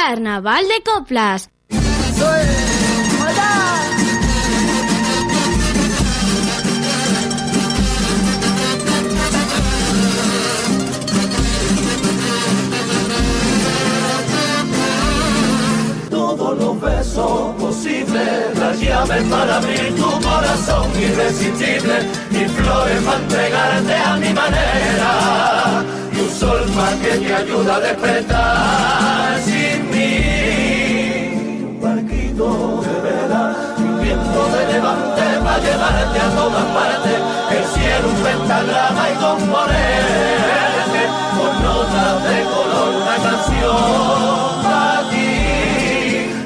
Carnaval de Coplas. Todos los besos posibles, las llaves para abrir tu corazón irresistible y flores para entregarte a mi manera y un sol más que te ayuda a despertar de vela, un viento de levante para llevarte a todas partes, el cielo un pentagrama y componerte con notas de color una canción para ti.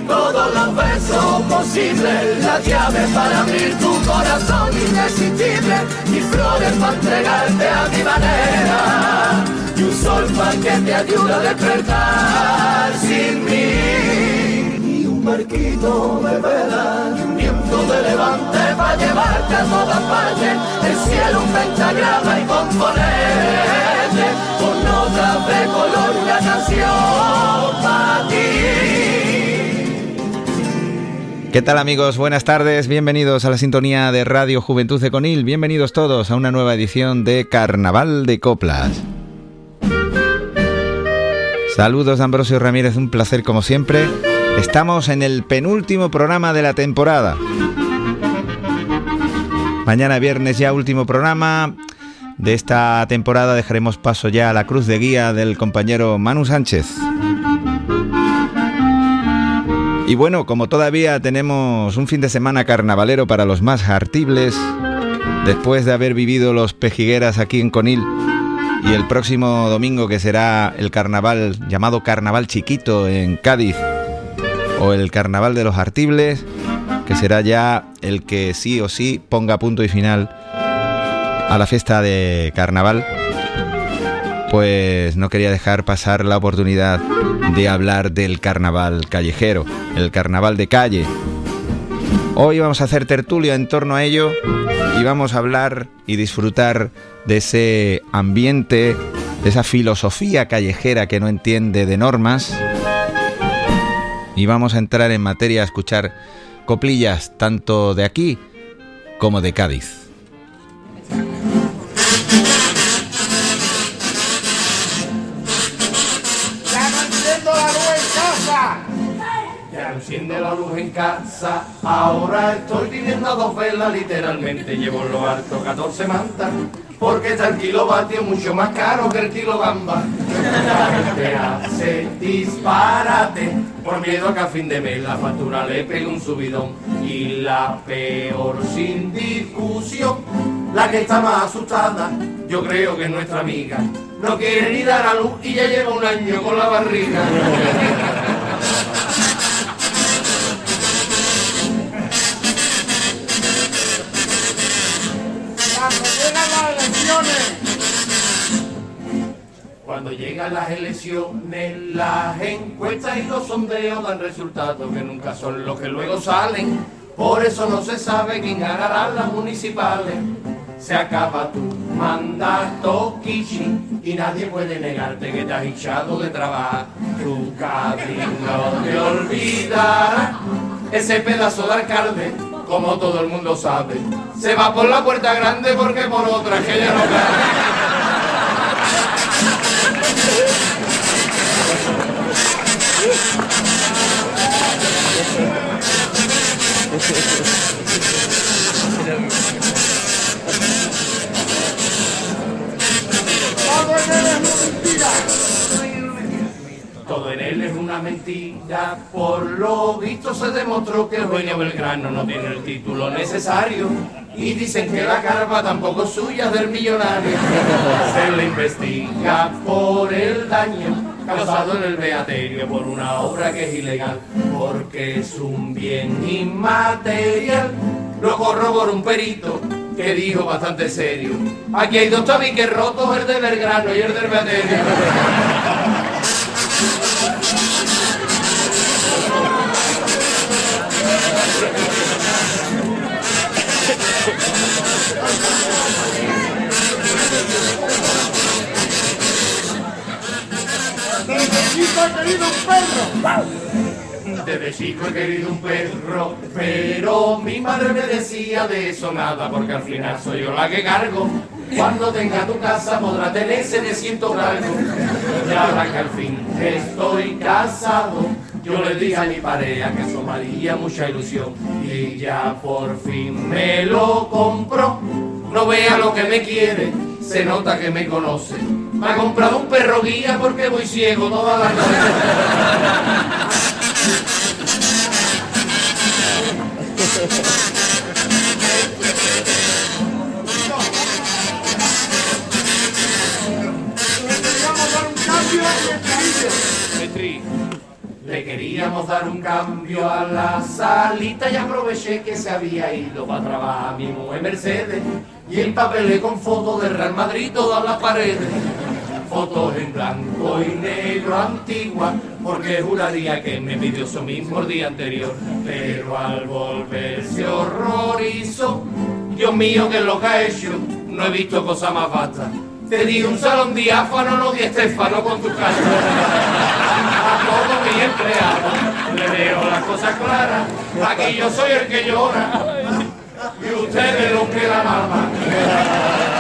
Todos los besos posibles, las llaves para abrir tu corazón irresistible y flores para entregarte a mi manera y un sol para que te ayude a despertar sin mí. Barquito de para ti. ¿Qué tal amigos? Buenas tardes, bienvenidos a la sintonía de Radio Juventud de Conil, bienvenidos todos a una nueva edición de Carnaval de Coplas. Saludos de Ambrosio Ramírez, un placer como siempre. Estamos en el penúltimo programa de la temporada. Mañana viernes ya último programa de esta temporada dejaremos paso ya a la cruz de guía del compañero Manu Sánchez. Y bueno, como todavía tenemos un fin de semana carnavalero para los más hartibles, después de haber vivido los pejigueras aquí en Conil, y el próximo domingo que será el carnaval llamado Carnaval Chiquito en Cádiz, o el Carnaval de los Hartibles, que será ya el que sí o sí ponga punto y final a la fiesta de carnaval, pues no quería dejar pasar la oportunidad de hablar del carnaval callejero, el carnaval de calle. Hoy vamos a hacer tertulia en torno a ello y vamos a hablar y disfrutar de ese ambiente, de esa filosofía callejera que no entiende de normas. Y vamos a entrar en materia a escuchar coplillas tanto de aquí como de Cádiz. Luz en casa, ahora estoy viviendo a dos velas, literalmente llevo en lo alto 14 mantas, porque está el kilovatio mucho más caro que el kilo gamba. La gente hace disparate, por miedo a que a fin de mes la factura le pegue un subidón. Y la peor sin discusión, la que está más asustada, yo creo que es nuestra amiga. No quiere ni dar a luz y ya lleva un año con la barriga. Cuando llegan las elecciones, las encuestas y los sondeos dan resultados que nunca son los que luego salen. Por eso no se sabe quién ganará las municipales. Se acaba tu mandato, Kishi, y nadie puede negarte que te has echado de trabajar. Tu no te olvidará ese pedazo de alcalde, como todo el mundo sabe. Se va por la puerta grande porque por otra que ya no cabe. ¡Todo en él es una mentira! Todo en él es una mentira, por lo visto se demostró que el dueño Belgrano no tiene el título necesario y dicen que la carpa tampoco es suya del millonario. Se le investiga por el daño causado en el beaterio por una obra que es ilegal, porque es un bien inmaterial. Lo corroboró un perito que dijo bastante serio. Aquí hay dos tabiques rotos, el de Belgrano y el del beaterio. Desde chico he perro. Desde chico he querido un perro, pero mi madre me decía de eso nada, porque al final soy yo la que cargo. Cuando tenga tu casa podrá tenerse de ciento grados. Y ahora que al fin estoy casado, yo le dije a mi pareja que eso haría mucha ilusión. Y ya por fin me lo compró. No vea lo que me quiere, se nota que me conoce. Me ha comprado un perro guía porque voy ciego toda la noche. Le queríamos dar un cambio a la salita y aproveché que se había ido para trabajar mi mujer Mercedes y empapelé con fotos de Real Madrid todas las paredes. Fotos en blanco y negro antiguas, porque juraría que me pidió eso mismo el día anterior. Pero al volver se horrorizó. Dios mío, ¿qué es lo que ha hecho? No he visto cosa más vasta. Te di un salón diáfano, no di Estefano con tu casa. A todos mis empleados le veo las cosas claras. Aquí yo soy el que llora y ustedes los que la maman.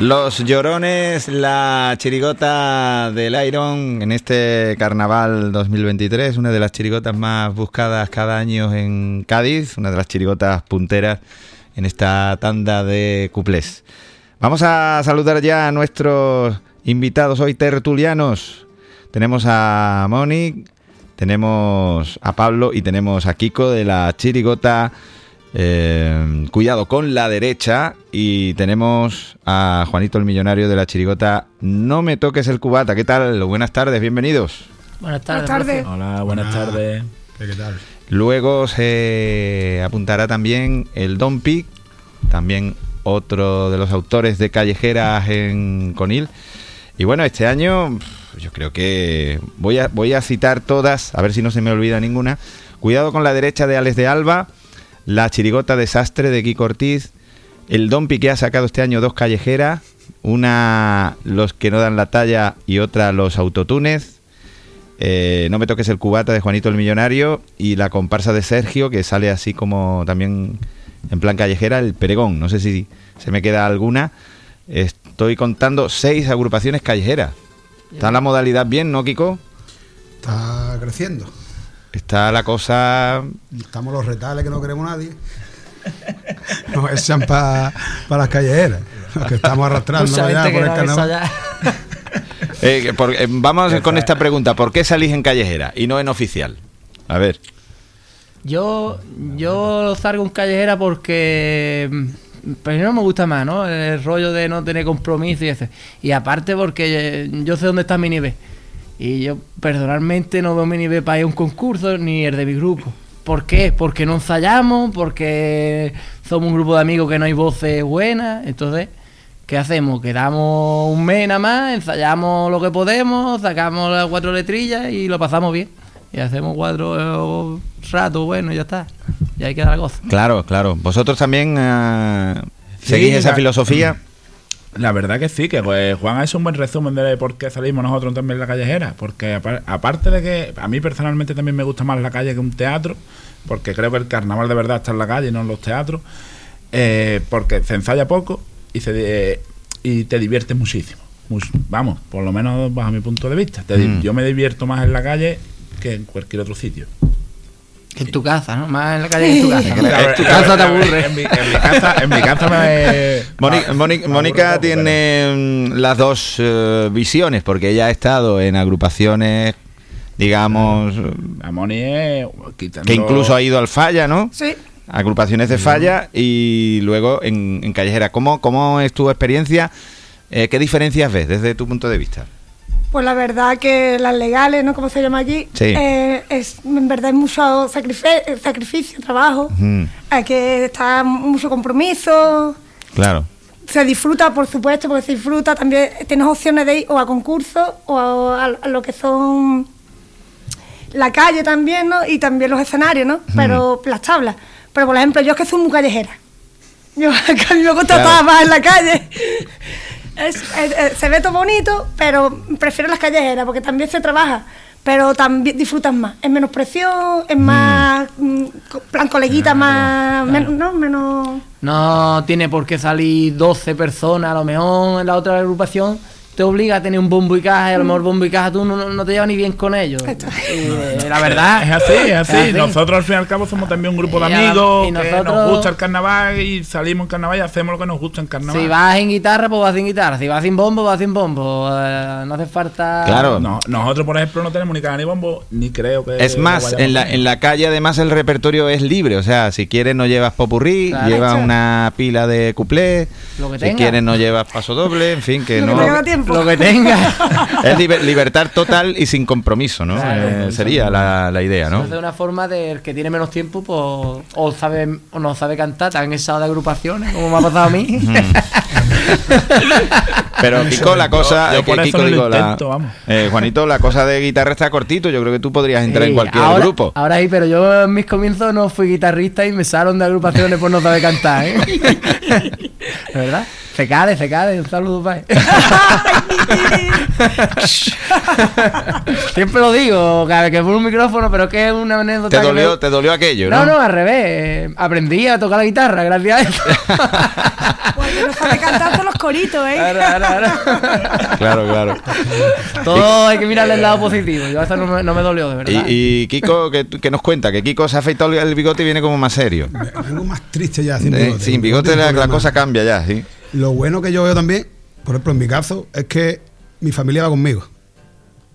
Los llorones, la chirigota del Iron en este carnaval 2023, una de las chirigotas más buscadas cada año en Cádiz, una de las chirigotas punteras en esta tanda de cuplés. Vamos a saludar ya a nuestros invitados hoy tertulianos. Tenemos a Moni, tenemos a Pablo y tenemos a Kiko de la chirigota eh, Cuidado con la derecha y tenemos a Juanito el Millonario de la chirigota No me toques el cubata. ¿Qué tal? Buenas tardes, bienvenidos. Buenas tardes. Buenas tardes. Hola, buenas tardes. ¿Qué tal? Luego se apuntará también el Don Pic, también otro de los autores de Callejeras en Conil. Y bueno, este año yo creo que voy a, voy a citar todas, a ver si no se me olvida ninguna. Cuidado con la derecha de Alex de Alba, la chirigota desastre de Kiko Ortiz, el Don Pic que ha sacado este año dos callejeras, una Los que no dan la talla y otra Los autotunes. Eh, no me toques el cubata de Juanito el Millonario y la comparsa de Sergio que sale así como también en plan callejera, el Peregón. No sé si se me queda alguna. Estoy contando seis agrupaciones callejeras. Está la modalidad bien, ¿no, Kiko? Está creciendo. Está la cosa... Estamos los retales que no queremos nadie. Nos echan para las callejeras. Los que estamos arrastrando allá por el carnaval. Eh, por- eh, vamos con esta pregunta. ¿Por qué salís en callejera y no en oficial? A ver. Yo, yo salgo en callejera porque mm, primero me gusta más, ¿no? El rollo de no tener compromiso y ese. Y aparte porque eh, yo sé dónde está mi nivel. Y yo personalmente no veo mi nivel para ir a un concurso ni el de mi grupo. ¿Por qué? Porque no ensayamos, porque somos un grupo de amigos que no hay voces buenas. Entonces, ¿qué hacemos? Quedamos un mes nada más, ensayamos lo que podemos, sacamos las cuatro letrillas y lo pasamos bien. Y hacemos cuatro eh, ratos, bueno, y ya está. Y ahí queda la cosa. Claro, claro. ¿Vosotros también eh, Sí, seguís esa filosofía? La verdad que sí, que pues, Juan ha hecho un buen resumen de por qué salimos nosotros también en la callejera. Porque apar- aparte de que a mí personalmente también me gusta más la calle que un teatro, porque creo que el carnaval de verdad está en la calle y no en los teatros, eh, porque se ensaya poco y, se, eh, y te diviertes muchísimo. Vamos, por lo menos bajo mi punto de vista. Te Mm. Yo me divierto más en la calle que en cualquier otro sitio. En tu casa, ¿no? Más en la calle que en tu casa. En tu casa te aburre. En mi, en mi casa, en mi casa me. Mónica, me- Mónica- tiene mm, las dos eh, visiones, porque ella ha estado en agrupaciones, digamos, quitando- que incluso ha ido al falla, ¿no? Sí, Agrupaciones de falla y luego en, en callejera. ¿Cómo, ¿Cómo es tu experiencia? Eh, ¿Qué diferencias ves desde tu punto de vista? Pues la verdad que las legales, ¿no? Como se llama allí, Sí. eh, es, en verdad es mucho sacrificio, sacrificio trabajo. Hay que estar mucho compromiso. claro. Se disfruta, por supuesto, porque se disfruta. También tienes opciones de ir o a concursos o a, a lo que son la calle también, ¿no? Y también los escenarios, ¿no? Pero las tablas. Pero, por ejemplo, yo es que soy muy callejera. Yo, a mí me gusta Claro. estar más en la calle. Es- es- es- se ve todo bonito, pero prefiero las callejeras porque también se trabaja, pero también disfrutas más. Es menos presión, es más mm, plan coleguita, más. men- no, menos. No tiene por qué salir 12 personas, a lo mejor en la otra agrupación te obliga a tener un bombo y caja y a lo mejor bombo y caja tú no, no- no te llevas ni bien con ellos. Eh, la verdad. Es así, es así. Es así. Nosotros al fin y al cabo somos también un grupo de amigos y que nos gusta el carnaval y salimos en carnaval y hacemos lo que nos gusta en carnaval. Si vas en guitarra, pues vas sin guitarra. Si vas sin bombo, vas sin bombo. Eh, no hace falta. Claro. No, nosotros, por ejemplo, no tenemos ni caja ni bombo, ni creo que. Es más, en la, en la calle además el repertorio es libre, o sea, si quieres no llevas popurrí, Claro. llevas una pila de cuplé, Lo que si tenga. quieres no llevas paso doble, en fin, que Lo que no... tenga tiempo. Lo que tenga. Es liber- libertad total y sin compromiso, ¿no? Claro. Eh, sería la, la idea, ¿no? Es de una forma de el que tiene menos tiempo, pues, o sabe o no sabe cantar, tan estado de agrupaciones, como me ha pasado a mí. Pero Kiko, la cosa... Yo- yo es que Kiko, no la- intento, vamos. eh, Juanito, la cosa de guitarra está cortito, yo creo que tú podrías entrar en cualquier ahora, grupo. Ahora sí, pero yo en mis comienzos no fui guitarrista y me salieron de agrupaciones por no saber cantar, ¿eh? ¿De verdad? Fecade, fecade, un saludo él. Siempre lo digo, cada vez que pongo un micrófono, pero es que es una anécdota. ¿Te que dolió, me- te dolió aquello, No, no? no, al revés. eh, Aprendí a tocar la guitarra gracias a eso. Porque no sabe cantar todos los coritos, ¿eh? Ahora, ahora, ahora. Claro, claro. Todo hay que mirarle el lado positivo. Yo eso no me, no me dolió, de verdad. Y, y Kiko, que, que nos cuenta que Kiko se ha afeitado el bigote y viene como más serio. Vengo más triste ya sin Eh, bigote. sin bigote la, cosa cambia ya, sí. Lo bueno que yo veo también, por ejemplo, en mi caso, es que mi familia va conmigo.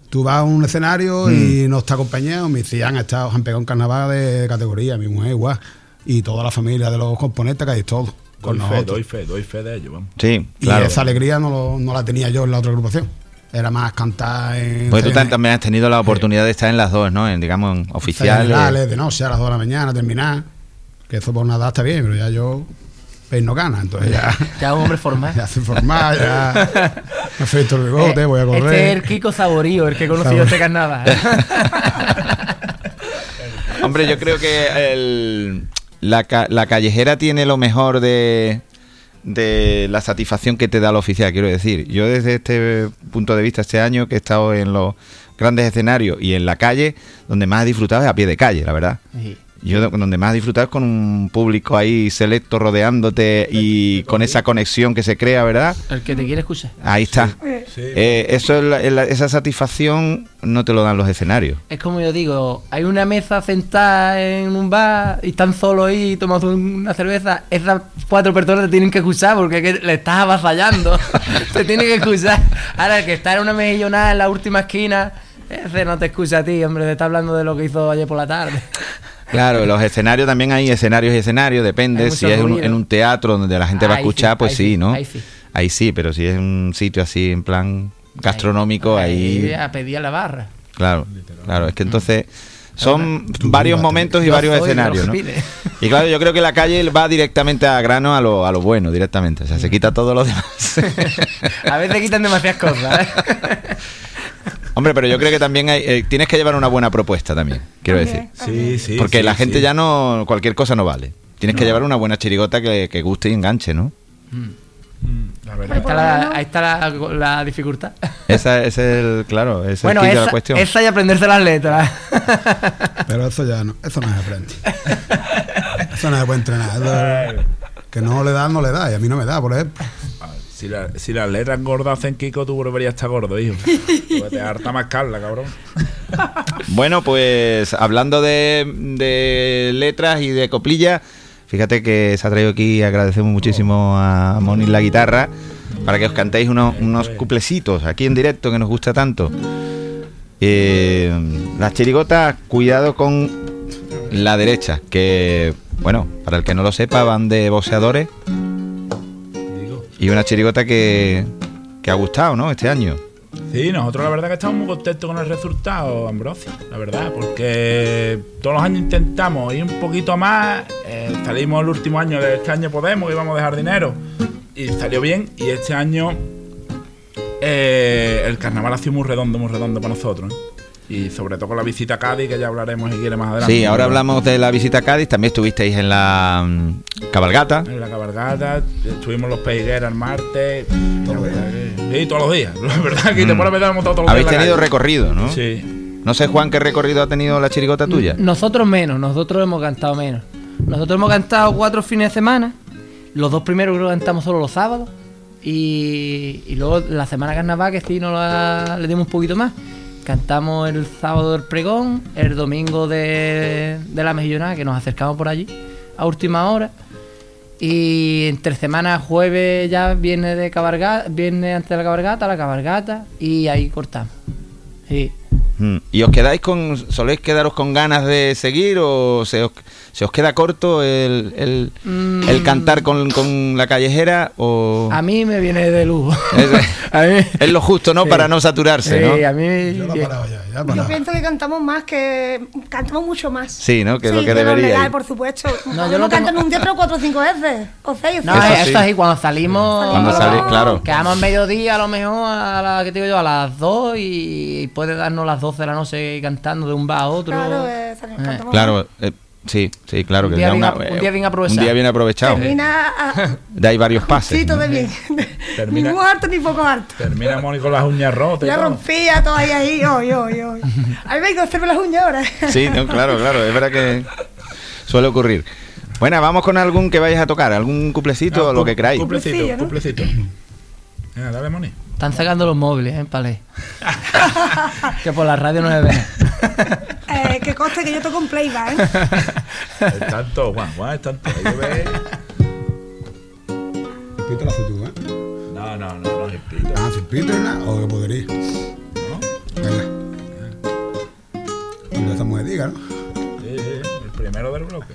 Tú vas a un escenario y no está acompañado. Mis tías han estado, han pegado un carnaval de categoría, mi mujer igual. Y toda la familia de los componentes, que hay todo. Con Doy fe, doy fe, doy fe de ello, vamos. Sí, Y claro. esa alegría no, lo- no la tenía yo en la otra agrupación. Era más cantar en. Pues tú también has tenido la oportunidad de estar en las dos, ¿no? En, digamos, en oficiales. Generales, de noche a las 2 de la mañana, terminar. Que eso por una edad está bien, pero ya yo. No gana, entonces ya. Ya un hombre formal. Ya estoy formal, ya. Me afeito el bigote, voy a correr. Este es el Kiko Saborío, el que conoció Saborío. este carnaval. Hombre, yo creo que el- la, ca- la callejera tiene lo mejor de, de la satisfacción que te da la oficial, quiero decir. Yo desde este punto de vista, este año que he estado en los grandes escenarios y en la calle, donde más he disfrutado es a pie de calle, la verdad. Sí. Yo do- donde más he disfrutado es con un público ahí selecto rodeándote y con esa conexión que se crea, ¿verdad? El que te quiere escuchar. Ahí está. Eh, eso es la- es la- esa satisfacción no te lo dan los escenarios. Es como yo digo, hay una mesa sentada en un bar y están solo ahí tomando una cerveza. Esas cuatro personas te tienen que escuchar porque es que le estás avasallando. te tienen que escuchar. Ahora, el que está en una mejillonada en la última esquina, ese no te escucha a ti, hombre, te está hablando de lo que hizo ayer por la tarde. Claro, los escenarios también hay escenarios y escenarios, depende. Si es un- en un teatro donde la gente va a escuchar, sí, pues ahí sí, sí, ¿no? ahí sí. Ahí sí, pero si es un sitio así en plan gastronómico, ahí... A pedir a la barra. Claro, claro, es que entonces son Tú varios momentos y varios escenarios, ¿no? Y claro, yo creo que la calle va directamente a grano a lo, a lo bueno, directamente. O sea, se quita todo lo demás. A veces quitan demasiadas cosas. ¿eh? Hombre, pero yo creo que también hay, eh, tienes que llevar una buena propuesta también, quiero decir. Sí, sí. Porque sí, la gente sí. ya no, cualquier cosa no vale. Tienes que llevar una buena chirigota que, que guste y enganche, ¿no? La Ahí verdad. está la, ahí está la, la dificultad. Esa es el, claro, es Bueno, el kit de esa, la cuestión. esa y aprenderse las letras. Pero eso ya no, eso no se aprende. Eso no se puede entrenar. Que no le da, no le da. Y a mí no me da, por ejemplo. Si, la- si las letras gordas hacen Kiko, tú volverías a estar gordo, hijo. Te harta más Carla, cabrón. Bueno, pues hablando de, de letras y de coplillas, fíjate que se ha traído aquí, agradecemos muchísimo a Moni la guitarra, para que os cantéis unos, unos cuplecitos aquí en directo que nos gusta tanto. Eh, las chirigotas, cuidado con la derecha, que, bueno, para el que no lo sepa, van de boxeadores. Y una chirigota que, que ha gustado, ¿no? Este año. Sí, nosotros la verdad que estamos muy contentos con el resultado, Ambrosio, la verdad, porque todos los años intentamos ir un poquito más, eh, salimos el último año de este año podemos, íbamos a dejar dinero, y salió bien, y este año eh, el carnaval ha sido muy redondo, muy redondo para nosotros. ¿eh? Y sobre todo con la visita a Cádiz, que ya hablaremos si quiere más adelante. Sí, ahora hablamos de la visita a Cádiz. También estuvisteis en la mm, cabalgata. En la cabalgata, estuvimos los peigueras el martes. que- Sí, todos los días. La verdad que te pones a todos los Mm. Habéis días. la tenido recorrido, ¿no? Sí. No sé, Juan, qué recorrido ha tenido la chirigota tuya. Nosotros menos, nosotros hemos cantado menos. Nosotros hemos cantado cuatro fines de semana. Los dos primeros creo que cantamos solo los sábados. Y, y luego la semana de carnaval, que sí, nos la- le dimos un poquito más. Cantamos el sábado del pregón, el domingo de, de la mejillonada, que nos acercamos por allí a última hora. Y entre semana, jueves ya viene de cabalgata, viene antes de la cabalgata, la cabalgata, y ahí cortamos. Sí. ¿Y os quedáis con. soléis quedaros con ganas de seguir o se os, se os queda corto el, el, Mm. el cantar con, con la callejera o. A mí me viene de lujo. Es, a mí, es lo justo, ¿no? Sí. Para no saturarse, Sí, ¿no? a mí. Yo ya, ya pienso que cantamos más que. Cantamos mucho más. Sí, ¿no? Que lo que de debería. legal, por supuesto. No, No, yo no canto en un teatro cuatro o cinco veces. O seis o No. Eso eso sí. sí, cuando salimos. Cuando mejor claro. Quedamos a mediodía, a lo mejor, a la que te digo yo, a las 2 y puede darnos las 12 de la noche cantando de un bar a otro. Claro, eh, Eh, Claro, eh, sí, sí, claro. Un que día bien una- un día bien aprovechado. Un día bien aprovechado. Termina a, Dais varios pases. sí, ¿no? todo bien. Termina- Ni muy harto ni poco harto. Termina Moni con las uñas rotas. Ya rompía todo ahí, ahí, hoy, hoy, hoy. A mí me hacerme las uñas ahora. Sí, no, claro, claro, es verdad que suele ocurrir. Bueno, vamos con algún que vayáis a tocar, algún cuplecito Ah, o lo que queráis. Cuplecito, Cuplecillo, ¿no? cuplecito. Venga, dale, Moni. Están sacando los móviles, ¿eh? Palé. que por la radio no se ve. Eh, que conste que yo toco un playback, ¿eh? Es tanto, Juan, Juan, es tanto. Hay que ver. Pito lo haces tú, ¿eh? No, no, no, no es el pito. Ah, pito nada, o que podría. ¿no? Venga. Cuando esta mujer diga, ¿no? Sí, sí, el primero del bloque.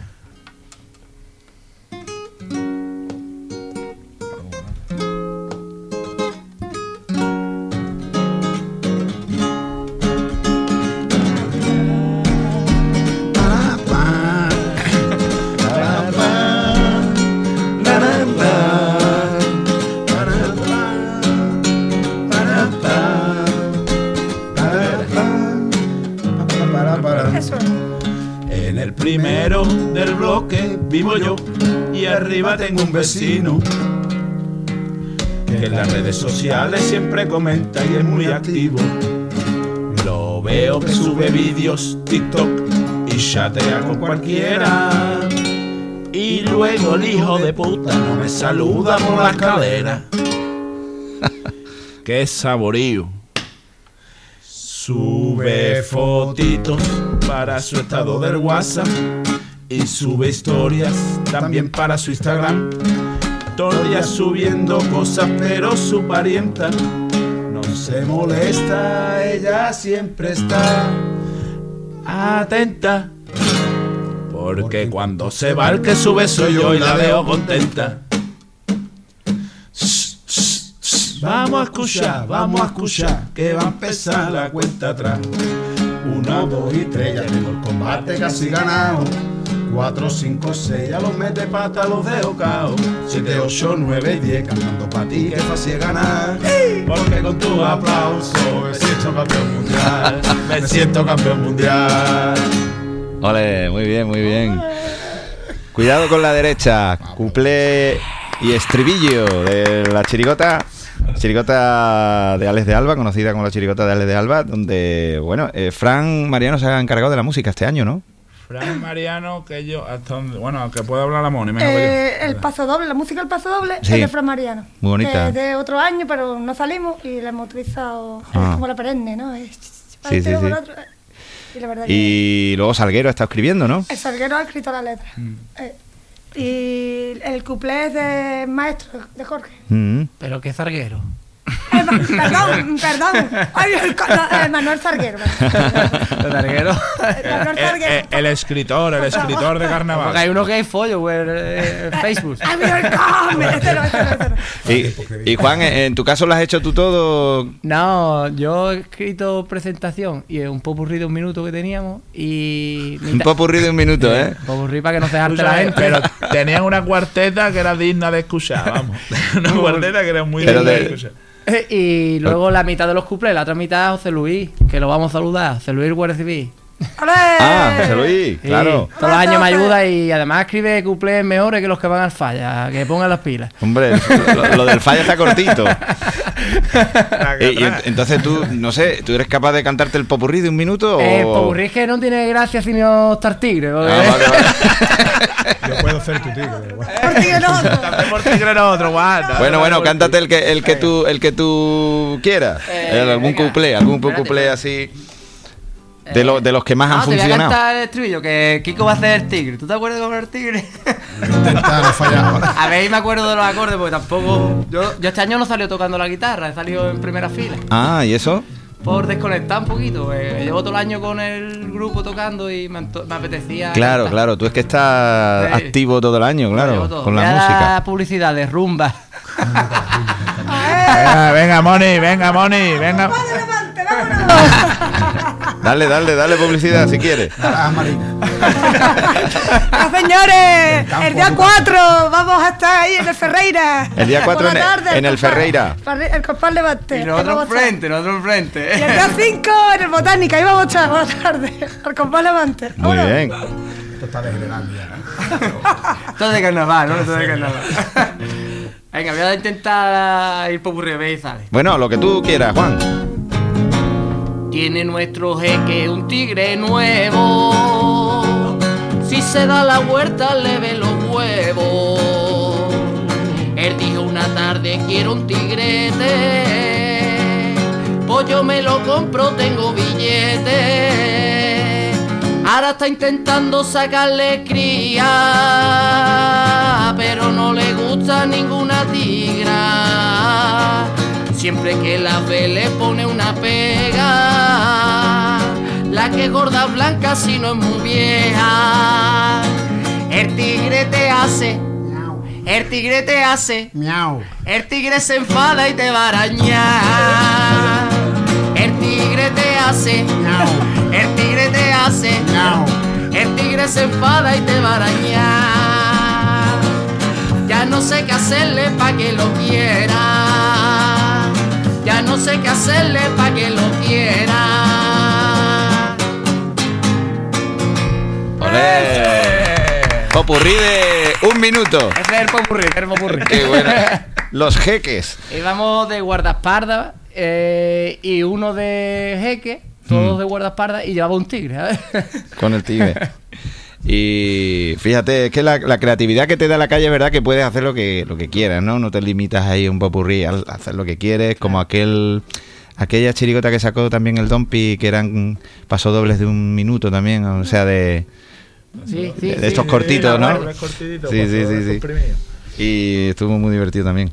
Primero del bloque vivo yo y arriba tengo un vecino que en las redes sociales siempre comenta y es muy activo. Lo veo que sube vídeos TikTok y chatea con cualquiera. Y luego el hijo de puta no me saluda por la escalera. Qué saborío. Sube fotitos para su estado del WhatsApp y sube historias también para su Instagram. Todo día subiendo cosas, pero su parienta no se molesta, ella siempre está atenta. Porque cuando se va el que sube soy yo y la veo contenta. Vamos a escuchar, vamos a escuchar, que va a empezar la cuenta atrás. Una, dos y tres, ya tengo el combate casi ganado. Cuatro, cinco, seis, ya los mete pata, los dejo cao. Siete, ocho, nueve y diez, cantando pa' ti que fácil ganar. Porque con tu aplauso me siento campeón mundial. Me siento campeón mundial. Ole, muy bien, muy bien. Cuidado con la derecha, cuplé y estribillo de la chirigota. Chirigota de Alex de Alba, conocida como la chirigota de Alex de Alba, donde, bueno, eh, Fran Mariano se ha encargado de la música este año, ¿no? Fran Mariano, que yo, hasta donde, bueno, que puede hablar la Moni, mejor que Eh, yo. el paso doble, la música del paso doble Sí. es de Fran Mariano. Muy bonita. Es de otro año, pero no salimos y la hemos utilizado. Ah. Es como la perenne, ¿no? Es, Sí, sí, sí. otro. Y la que. Luego Salguero ha estado escribiendo, ¿no? El salguero ha escrito la letra. Mm. Eh, y el cuplé es de maestro, de Jorge. Mm. Pero qué zarguero. Eh, perdón, perdón. Ay, el, no, eh, Manuel Sarguero. zarguero. Manuel Eh, Sarguero. eh, el escritor, el escritor de carnaval. Porque hay uno que es follo, güey, eh, Facebook. Ay, mira el come. Este no, este no, este no. Y, y Juan, en en tu caso lo has hecho tú todo. No, yo he escrito presentación y un popurrí de un minuto que teníamos y... Un popurrí de un minuto, ¿eh? Un popurrí para que no se jarte la gente. Pero tenían una cuarteta que era digna de escuchar, vamos. una cuarteta que era muy Pero digna de, de- escuchar. Y luego la mitad de los cuplés, la otra mitad José Luis, que lo vamos a saludar. José Luis Guardia Civil. ¡Ole! Ah, José Luis, Sí, claro. Todos los años me ayuda y además escribe cuplés mejores que los que van al falla, que pongan las pilas. Hombre, lo, lo del fallo está cortito. Y, y ent- entonces tú, no sé, ¿tú eres capaz de cantarte el popurrí de un minuto? O... Eh, popurrí es que no tiene gracia si no estar tigre. porque- Ah, vale, vale. Yo puedo ser tu tigre. Por ti que no. por tigre guau. Bueno, bueno, cántate el que, el que tú, el que tú quieras. Eh, El- algún cuplé, algún cuplé espérate. así. De, lo- de los que más han Ah, te voy a funcionado. cantar el estribillo, que Kiko va a hacer el tigre. ¿Tú te acuerdas cómo era el tigre? Intentar no fallar. a ver, me acuerdo de los acordes, porque tampoco. Yo, yo este año no salió tocando la guitarra, he salido en primera fila. Ah, ¿y eso? Por desconectar un poquito. eh, llevo todo el año con el grupo tocando y me, apetecía. Claro, claro. Tú es que estás Sí. activo todo el año, claro, con la Voy música. dar publicidad de rumba. Venga, venga, Moni, venga, Moni, venga. Dale, dale, dale publicidad si quieres. Ah, Marina. Ah, señores, el día 4 vamos a estar ahí en el Ferreira. El día 4 Por la en el- tarde, en el compás- Ferreira. El compás levante. Y nosotros enfrente, nosotros enfrente. Y el día 5 en el Botánica, ahí vamos a estar, buenas tardes. Al compás levante. Muy bien. Esto está degenerando ya. Todo de carnaval, ¿no? Todo de carnaval. Venga, voy a intentar ir por burrebe y sale. Bueno, lo que tú quieras, Juan. Tiene nuestro jeque un tigre nuevo. Si se da la vuelta, le ve los huevos. Él dijo una tarde: Quiero un tigrete. Pues yo me lo compro, tengo billete. Ahora está intentando sacarle cría, pero no le gusta ninguna tigra. Siempre que la ve le pone una pega. La que gorda blanca si no es muy vieja. El tigre te hace. El tigre te hace. Miau. El tigre se enfada y te va a arañar. El tigre te hace. El tigre te hace. Miau. El tigre se enfada y te va a arañar. Ya no sé qué hacerle pa' que lo quiera. Ya no sé qué hacerle pa' que lo quiera. ¡Olé! Popurrí de un minuto. Ese es el popurrí, es el popurrí. Qué bueno. Los jeques. Íbamos de guardaespaldas eh, y uno de jeque, todos Mm. de guardaespaldas y llevaba un tigre. ¿sabes? con el tigre. Y fíjate, es que la, la creatividad que te da la calle es verdad que puedes hacer lo que, lo que quieras, ¿no? No te limitas ahí un popurrí a hacer lo que quieres, como aquel aquella chirigota que sacó también el Dompi, que eran pasodobles de un minuto también, o sea, de, Sí, sí, de sí. estos cortitos, ¿no? Sí, sí, sí, sí. Y estuvo muy divertido también.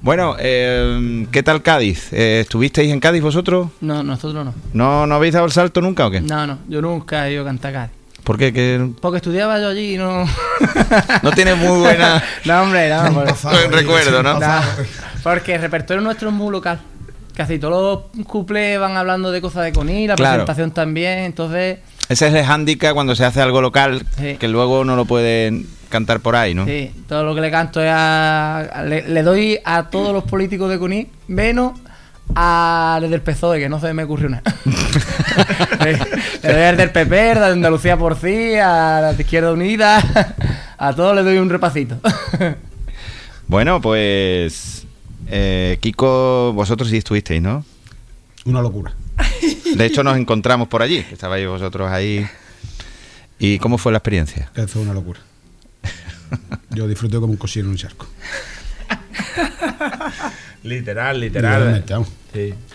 Bueno, eh, ¿qué tal Cádiz? Eh, ¿Estuvisteis en Cádiz vosotros? No, nosotros no. ¿No, ¿No habéis dado el salto nunca o qué? No, no, yo nunca he ido a cantar Cádiz. ¿Por qué? Que Porque estudiaba yo allí y no. no tiene muy buena... no, hombre, no. por- recuerdo, ¿no? no, porque el repertorio nuestro es muy local. Casi todos los cuplés van hablando de cosas de Conil, la Claro. presentación también, entonces. Ese es el hándicap cuando se hace algo local, Sí. que luego no lo pueden cantar por ahí, ¿no? Sí, todo lo que le canto es a. a- le, le doy a todos los políticos de Conil, menos a los del PSOE, que no se me ocurrió nada. le, le doy al del PP, de Andalucía por sí, a la de Izquierda Unida, a todos les doy un repasito. Bueno, pues... eh, Kiko, vosotros sí estuvisteis, ¿no? Una locura. De hecho, nos encontramos por allí, estabais vosotros ahí. ¿Y cómo fue la experiencia? Eso es una locura. Yo disfruté como un cochino en un charco. Literal, literal.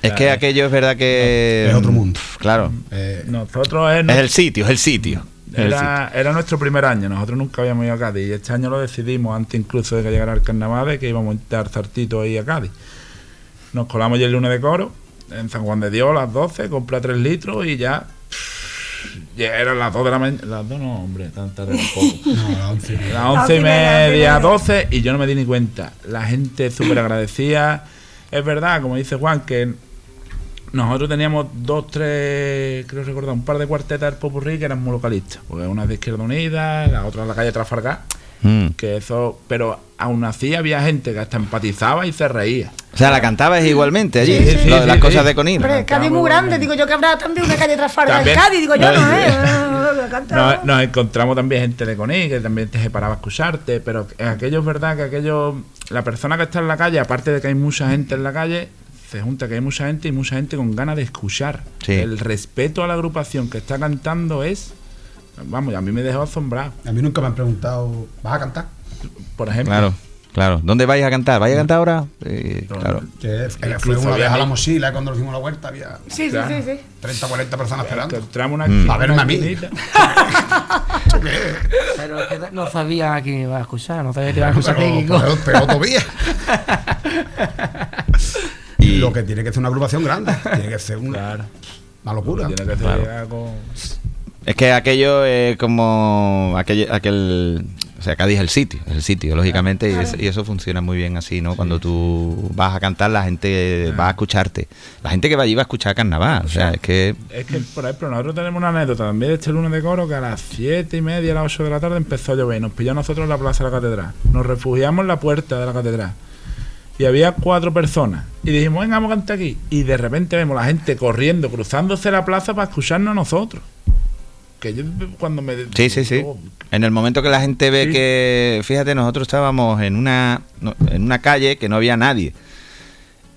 Es que aquello es verdad que... Es otro mundo. Claro. Eh, Nosotros es, Es el sitio, es el sitio. Es el sitio. Era, era nuestro primer año, nosotros nunca habíamos ido a Cádiz y este año lo decidimos antes incluso de que llegara el carnaval de que íbamos a dar zartito ahí a Cádiz. Nos colamos ya el lunes de coro en San Juan de Dios a las 12, compré 3 litros y ya, ya eran las 2 de la mañana. Las 2 no, hombre, tan tarde tampoco. no, la once. Las 11 y media, 12 y yo no me di ni cuenta. La gente súper agradecida. Es verdad, como dice Juan, que nosotros teníamos dos, tres, creo recordar, un par de cuartetas del Popurrí que eran muy localistas. Porque una es de Izquierda Unida, la otra en la calle Trafalgar. Mm. Que eso, pero aún así había gente que hasta empatizaba y se reía. O sea, la cantabas igualmente allí, Sí, sí, lo- sí, las sí. cosas de Conil. Hombre, Cádiz es muy grande, digo yo que habrá también una calle Trafalgar en. Cádiz, digo yo, no, ¿eh? Nos, encontramos también gente de Coní que también te separaba a escucharte, pero aquello es verdad que aquello, la persona que está en la calle, aparte de que hay mucha gente en la calle, se junta que hay mucha gente y mucha gente con ganas de escuchar. Sí. El respeto a la agrupación que está cantando es, vamos, a mí me dejó asombrado, A mí nunca me han preguntado, ¿vas a cantar? por ejemplo. Claro, claro. ¿Dónde vais a cantar? ¿Vais a cantar ahora? Eh, claro. Que fue una vez a la mochila cuando nos hicimos la vuelta, había Sí, sí, Claro. sí, sí. 30 o 40 personas esperando. Encontramos una, Mm. A verme una a mí. Pero no sabía a quién iba a escuchar, no sabía que iba a escuchar Pero, técnico. pero, pero todavía. Y Lo que tiene que ser una agrupación grande, tiene que ser una, Claro. una locura. Tiene que ser Claro. algo- es que aquello es como aquel, aquel o sea, Cádiz es el sitio, es el sitio, lógicamente, y, es- y eso funciona muy bien así, ¿no? Cuando tú vas a cantar, la gente va a escucharte. La gente que va allí va a escuchar carnaval, o sea, es que Es que, por ejemplo, nosotros tenemos una anécdota también de este lunes de coro que a las 7 y media, a las 8 de la tarde empezó a llover y nos pilló a nosotros en la plaza de la catedral. Nos refugiamos en la puerta de la catedral. Y había cuatro personas. Y dijimos, venga, vamos a cantar aquí. Y de repente vemos la gente corriendo, cruzándose la plaza para escucharnos a nosotros. Que yo cuando me... Sí, sí, sí. En el momento que la gente ve Sí. que, fíjate, nosotros estábamos en una, en una calle que no había nadie.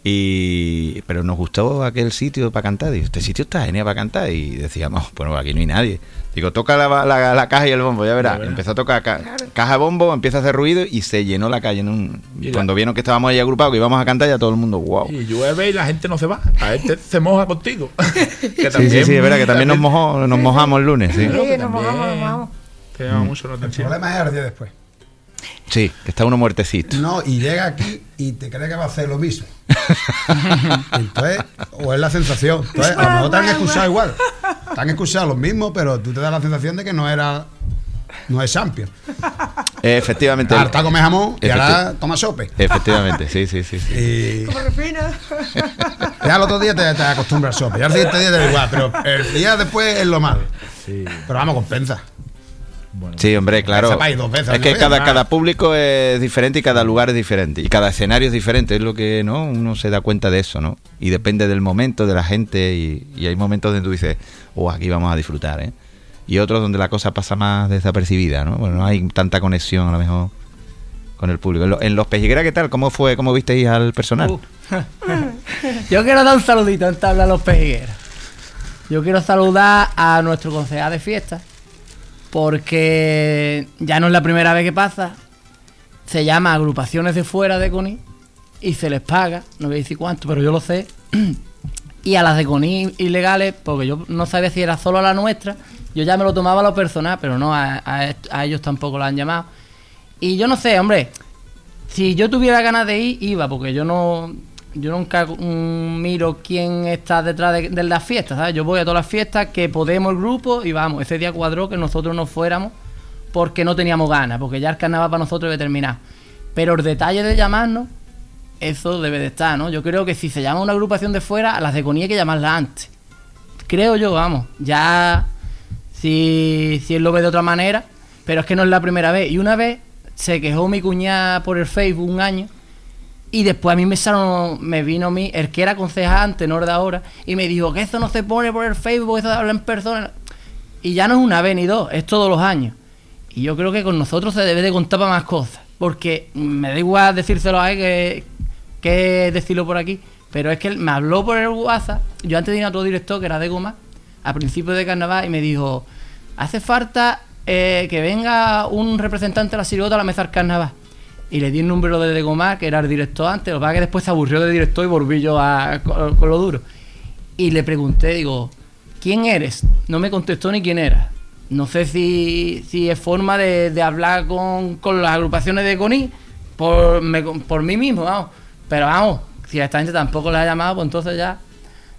Y, pero nos gustó aquel sitio para cantar. Digo, este sitio está genial para cantar. Y decíamos, bueno, aquí no hay nadie. Digo, toca la, la- la caja y el bombo, ya verás. Empezó a tocar ca- caja bombo, empieza a hacer ruido y se llenó la calle. En un, Y la- cuando vieron que estábamos ahí agrupados, que íbamos a cantar, ya todo el mundo, wow. Y llueve y la gente no se va. A este se moja contigo. Que Sí, sí, sí, es verdad que también nos, mojó, nos mojamos el lunes. Sí, nos mojamos, nos mojamos. Te Mm. mucho la El atención. problema es el día después. Sí que está uno muertecito. No, y llega aquí y te cree que va a hacer lo mismo. Entonces, o es la sensación. Entonces, a lo mejor te han escuchado igual. Te han escuchado los mismos, pero tú te das la sensación de que no era. No es champion. Eh, efectivamente. Ahora come jamón y ahora toma sope. Efectivamente, sí, sí, sí. sí. Y Como refina. ya el otro día te, te acostumbras al sope. Ya el siguiente día te da igual, pero el día después es lo malo. Sí. Pero vamos, compensa. Bueno, Sí, hombre, claro. Dos veces es que cada, cada público es diferente y cada lugar es diferente. Y cada escenario es diferente. Es lo que no uno se da cuenta de eso, ¿no? Y depende del momento, de la gente. Y, y hay momentos donde tú dices, oh, aquí vamos a disfrutar, ¿eh? Y otros donde la cosa pasa más desapercibida, ¿no? Bueno, no hay tanta conexión a lo mejor con el público. En, lo- en los Pejiguera, ¿qué tal? ¿Cómo fue? ¿Cómo visteis al personal? Uh. Yo quiero dar un saludito de hablar de los pejigueros. Yo quiero saludar a nuestro concejal de fiesta, porque ya no es la primera vez que pasa. Se llama Agrupaciones de Fuera de CONI y se les paga, no voy a decir cuánto, pero yo lo sé. Y a las de CONI ilegales, porque yo no sabía si era solo la nuestra, yo ya me lo tomaba a lo personal, pero no, a, ellos tampoco lo han llamado. Y yo no sé, hombre, si yo tuviera ganas de ir, iba, porque yo no. Yo nunca mm, miro quién está detrás de, las fiestas, ¿sabes? Yo voy a todas las fiestas que podemos el grupo y vamos. Ese día cuadró que nosotros no fuéramos porque no teníamos ganas, porque ya el carnaval para nosotros debe terminar. Pero el detalle de llamarnos, eso debe de estar, ¿no? Yo creo que si se llama una agrupación de fuera, a las de Conía hay que llamarla antes. Creo yo, vamos. Ya, si, si él lo ve de otra manera, pero es que no es la primera vez. Y una vez se quejó mi cuñada por el Facebook un año. Y después a mí me, salió- me vino mi, el que era concejal, tenor de ahora, y me dijo que eso no se pone por el Facebook, eso de hablar en persona. Y ya no es una vez ni dos, es todos los años. Y yo creo que con nosotros se debe de contar para más cosas. Porque me da igual decírselo a él que, que decirlo por aquí. Pero es que él me habló por el WhatsApp. Yo antes tenía otro director que era de Goma, a principios de carnaval, y me dijo: Hace falta eh, que venga un representante de la Sirota a la mesa del carnaval. Y le di el número de Degomar, que era el director antes. Lo que pasa que después se aburrió de director y volví yo a, con, con lo duro. Y le pregunté, digo, ¿quién eres? No me contestó ni quién era. No sé si, si es forma de, de hablar con, con las agrupaciones de CONI por, me- por mí mismo, vamos. Pero vamos, si a esta gente tampoco les ha llamado, pues entonces ya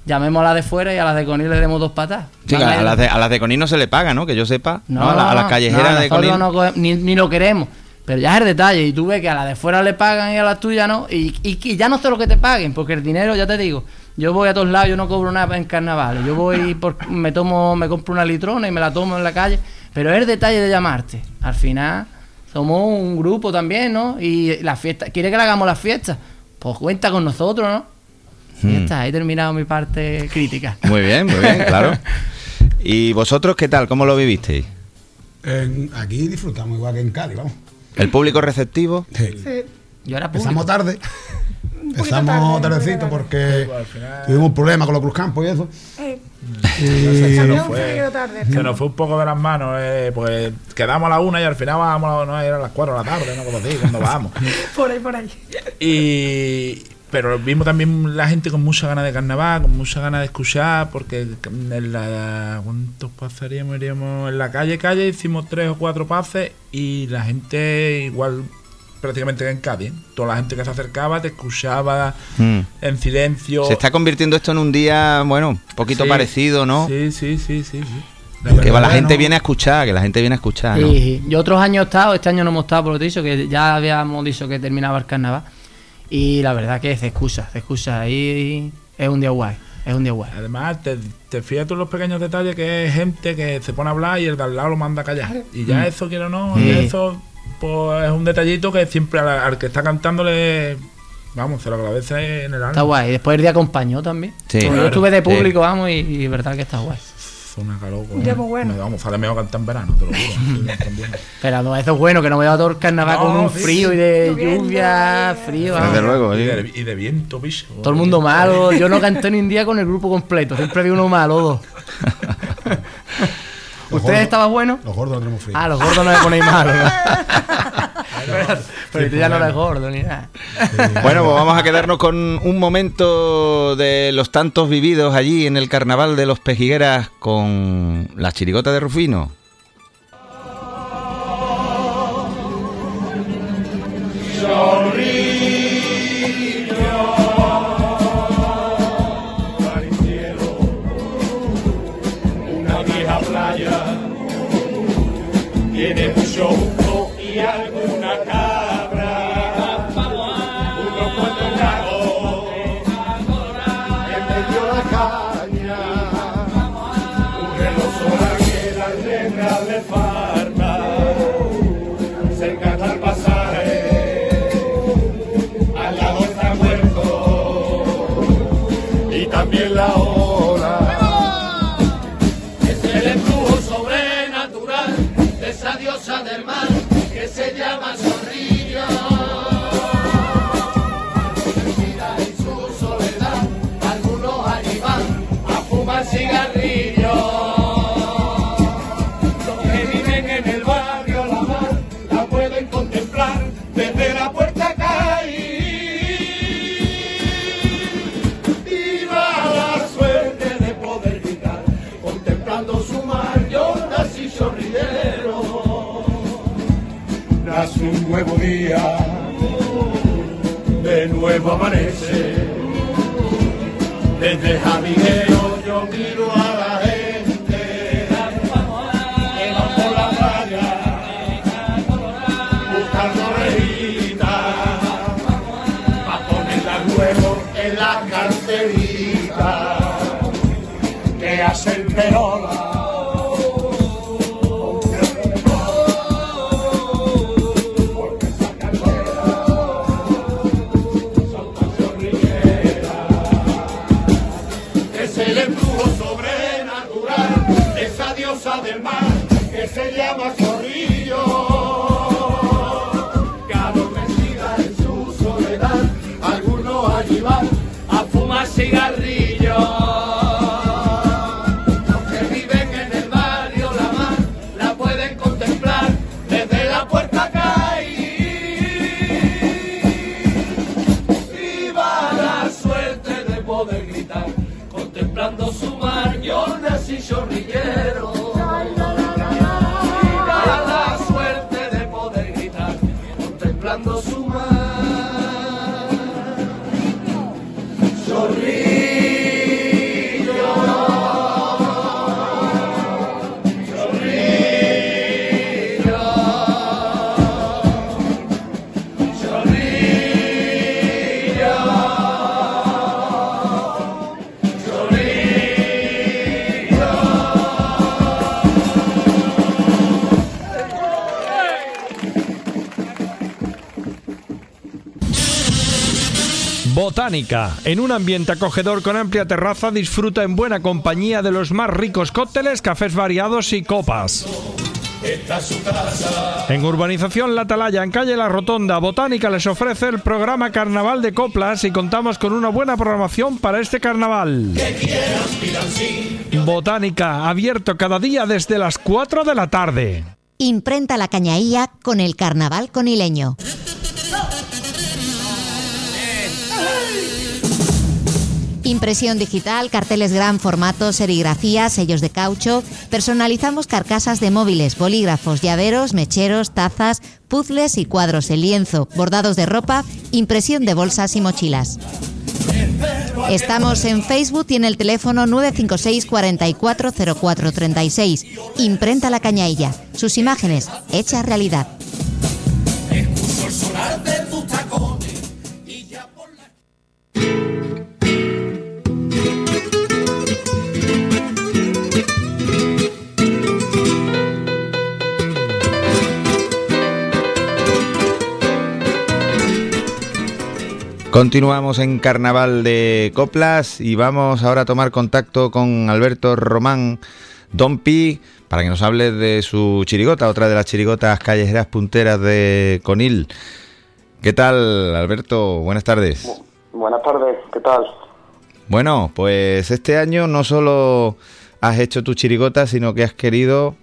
llamemos a la de fuera y a las de CONI les demos dos patas. Sí, a, las de, a las de Conil no se le paga, ¿no? Que yo sepa. No, no, a, la- a las callejeras no, de Conil. no ni, ni lo queremos. Pero ya es el detalle. Y tú ves que a la de fuera le pagan y a la tuya no. Y, y, y ya no sé lo que te paguen, porque el dinero, ya te digo, yo voy a todos lados, yo no cobro nada en carnaval. Yo voy, por, me tomo, me compro una litrona y me la tomo en la calle. Pero es el detalle de llamarte. Al final, somos un grupo también, ¿no? Y la fiesta, ¿quiere que le hagamos la fiesta? pues cuenta con nosotros, ¿no? Y ya Hmm. está, he terminado mi parte crítica. Muy bien, muy bien, claro. ¿Y vosotros qué tal? ¿Cómo lo vivisteis? En- aquí disfrutamos igual que en Cádiz, vamos. ¿El público receptivo? Sí. Sí. Yo era Empezamos público. tarde. Empezamos tarde, tardecito ¿no? porque tuvimos un problema con los Cruzcampos y eso. Eh, Y fue. Se nos fue un poco de las manos, eh, pues quedamos a la una y al final vamos a, la- no, era a las cuatro de la tarde, no como así, cuando vamos. Por ahí, por ahí. Y pero vimos también la gente con mucha ganas de carnaval, con mucha ganas de escuchar, porque en la ¿cuántos pasaríamos? Iríamos en la calle, calle, hicimos tres o cuatro pases y la gente igual prácticamente que en Cádiz. Toda la gente que se acercaba te escuchaba Mm. en silencio. Se está convirtiendo esto en un día, bueno, un poquito Sí. parecido, ¿no? Sí, sí, sí, sí. sí. Que va, la gente ¿no? viene a escuchar, que la gente viene a escuchar, ¿no? Sí, sí. Yo otros años he estado, este año no hemos estado, por lo que te he dicho, que ya habíamos dicho que terminaba el carnaval. Y la verdad que se excusa, se excusa. Ahí es un día guay, es un día guay. Además, te, te fías tú en los pequeños detalles que es gente que se pone a hablar y el de al lado lo manda a callar. Y ya Mm. eso, quiero o no, Sí. ya eso pues, es un detallito que siempre al, al que está cantándole, vamos, se lo agradece en el alma. Está guay. Y después el día acompañó también. Sí, claro. yo estuve de Sí. público, vamos, y, y verdad que está guay. Zona calor, Un muy bueno. Me- Vamos, sale mejor cantar en verano, te lo juro. Pero no, eso es bueno, que no vaya todo el carnaval No, con un sí, frío y de Lloviendo, lluvia, frío. Desde vamos. luego, y, de, y de viento, bicho. Todo el mundo malo. Yo no canté ni un día con el grupo completo. Siempre vi uno malo, dos. ¿Ustedes estaban buenos? Los gordos no tenemos frío. Ah, los gordos no me ponéis malo. ¿no? pero pero tú ya no eres gordo ni nada. Bueno, pues vamos a quedarnos con un momento de los tantos vividos allí en el carnaval de los Pejigueras con la chirigota de Rufino. Y Nace un nuevo día, de nuevo amanece. Desde Javiguero yo miro a la gente, que va por la playa, buscando rejitas a ponerla luego en la carterita que hace el perola. En un ambiente acogedor con amplia terraza disfruta en buena compañía de los más ricos cócteles, cafés variados y copas. En Urbanización La Atalaya, en calle La Rotonda, Botánica les ofrece el programa Carnaval de Coplas y contamos con una buena programación para este carnaval. Botánica, abierto cada día desde las 4 de la tarde. Imprenta la cañailla con el carnaval conileño. Impresión digital, carteles gran formato, serigrafía, sellos de caucho. Personalizamos carcasas de móviles, bolígrafos, llaveros, mecheros, tazas, puzzles y cuadros en lienzo, bordados de ropa, impresión de bolsas y mochilas. Estamos en Facebook y en el teléfono 956 440436. Imprenta la cañailla. Sus imágenes hechas realidad. Continuamos en Carnaval de Coplas y vamos ahora a tomar contacto con Alberto Román Don Pi para que nos hable de su chirigota, otra de las chirigotas callejeras punteras de Conil. ¿Qué tal, Alberto? Buenas tardes. Buenas tardes, ¿qué tal? Bueno, pues este año no solo has hecho tu chirigota, sino que has querido,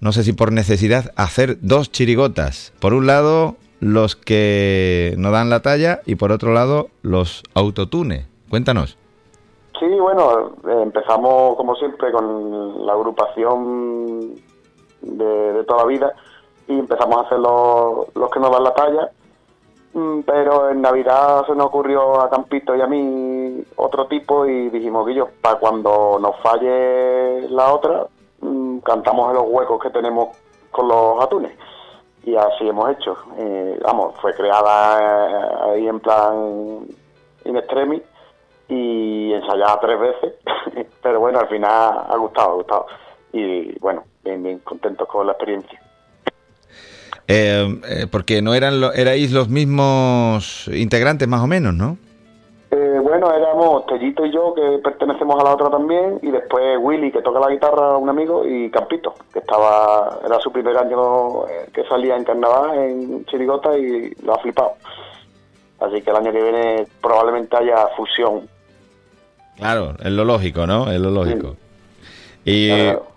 no sé si por necesidad, hacer dos chirigotas. Por un lado, los que no dan la talla y por otro lado los autotune. Cuéntanos. Sí, bueno, empezamos como siempre con la agrupación de, toda la vida y empezamos a hacer los, los que no dan la talla, mm, pero en Navidad se nos ocurrió a Campito y a mí otro tipo y dijimos yo, para cuando nos falle la otra, mm, cantamos en los huecos que tenemos con los atunes y así hemos hecho. Eh, vamos, fue creada eh, ahí en plan in extremis y ensayada tres veces, pero bueno, al final ha gustado, ha gustado. Y bueno, bien, bien contentos con la experiencia. Eh, porque no eran lo, erais los mismos integrantes más o menos, ¿no? Bueno, éramos Tellito y yo, que pertenecemos a la otra también, y después Willy, que toca la guitarra, un amigo, y Campito, que estaba era su primer año eh, que salía en carnaval, en Chirigota, y lo ha flipado. Así que el año que viene probablemente haya fusión. Claro, es lo lógico, ¿no? Es lo lógico. ¿Y,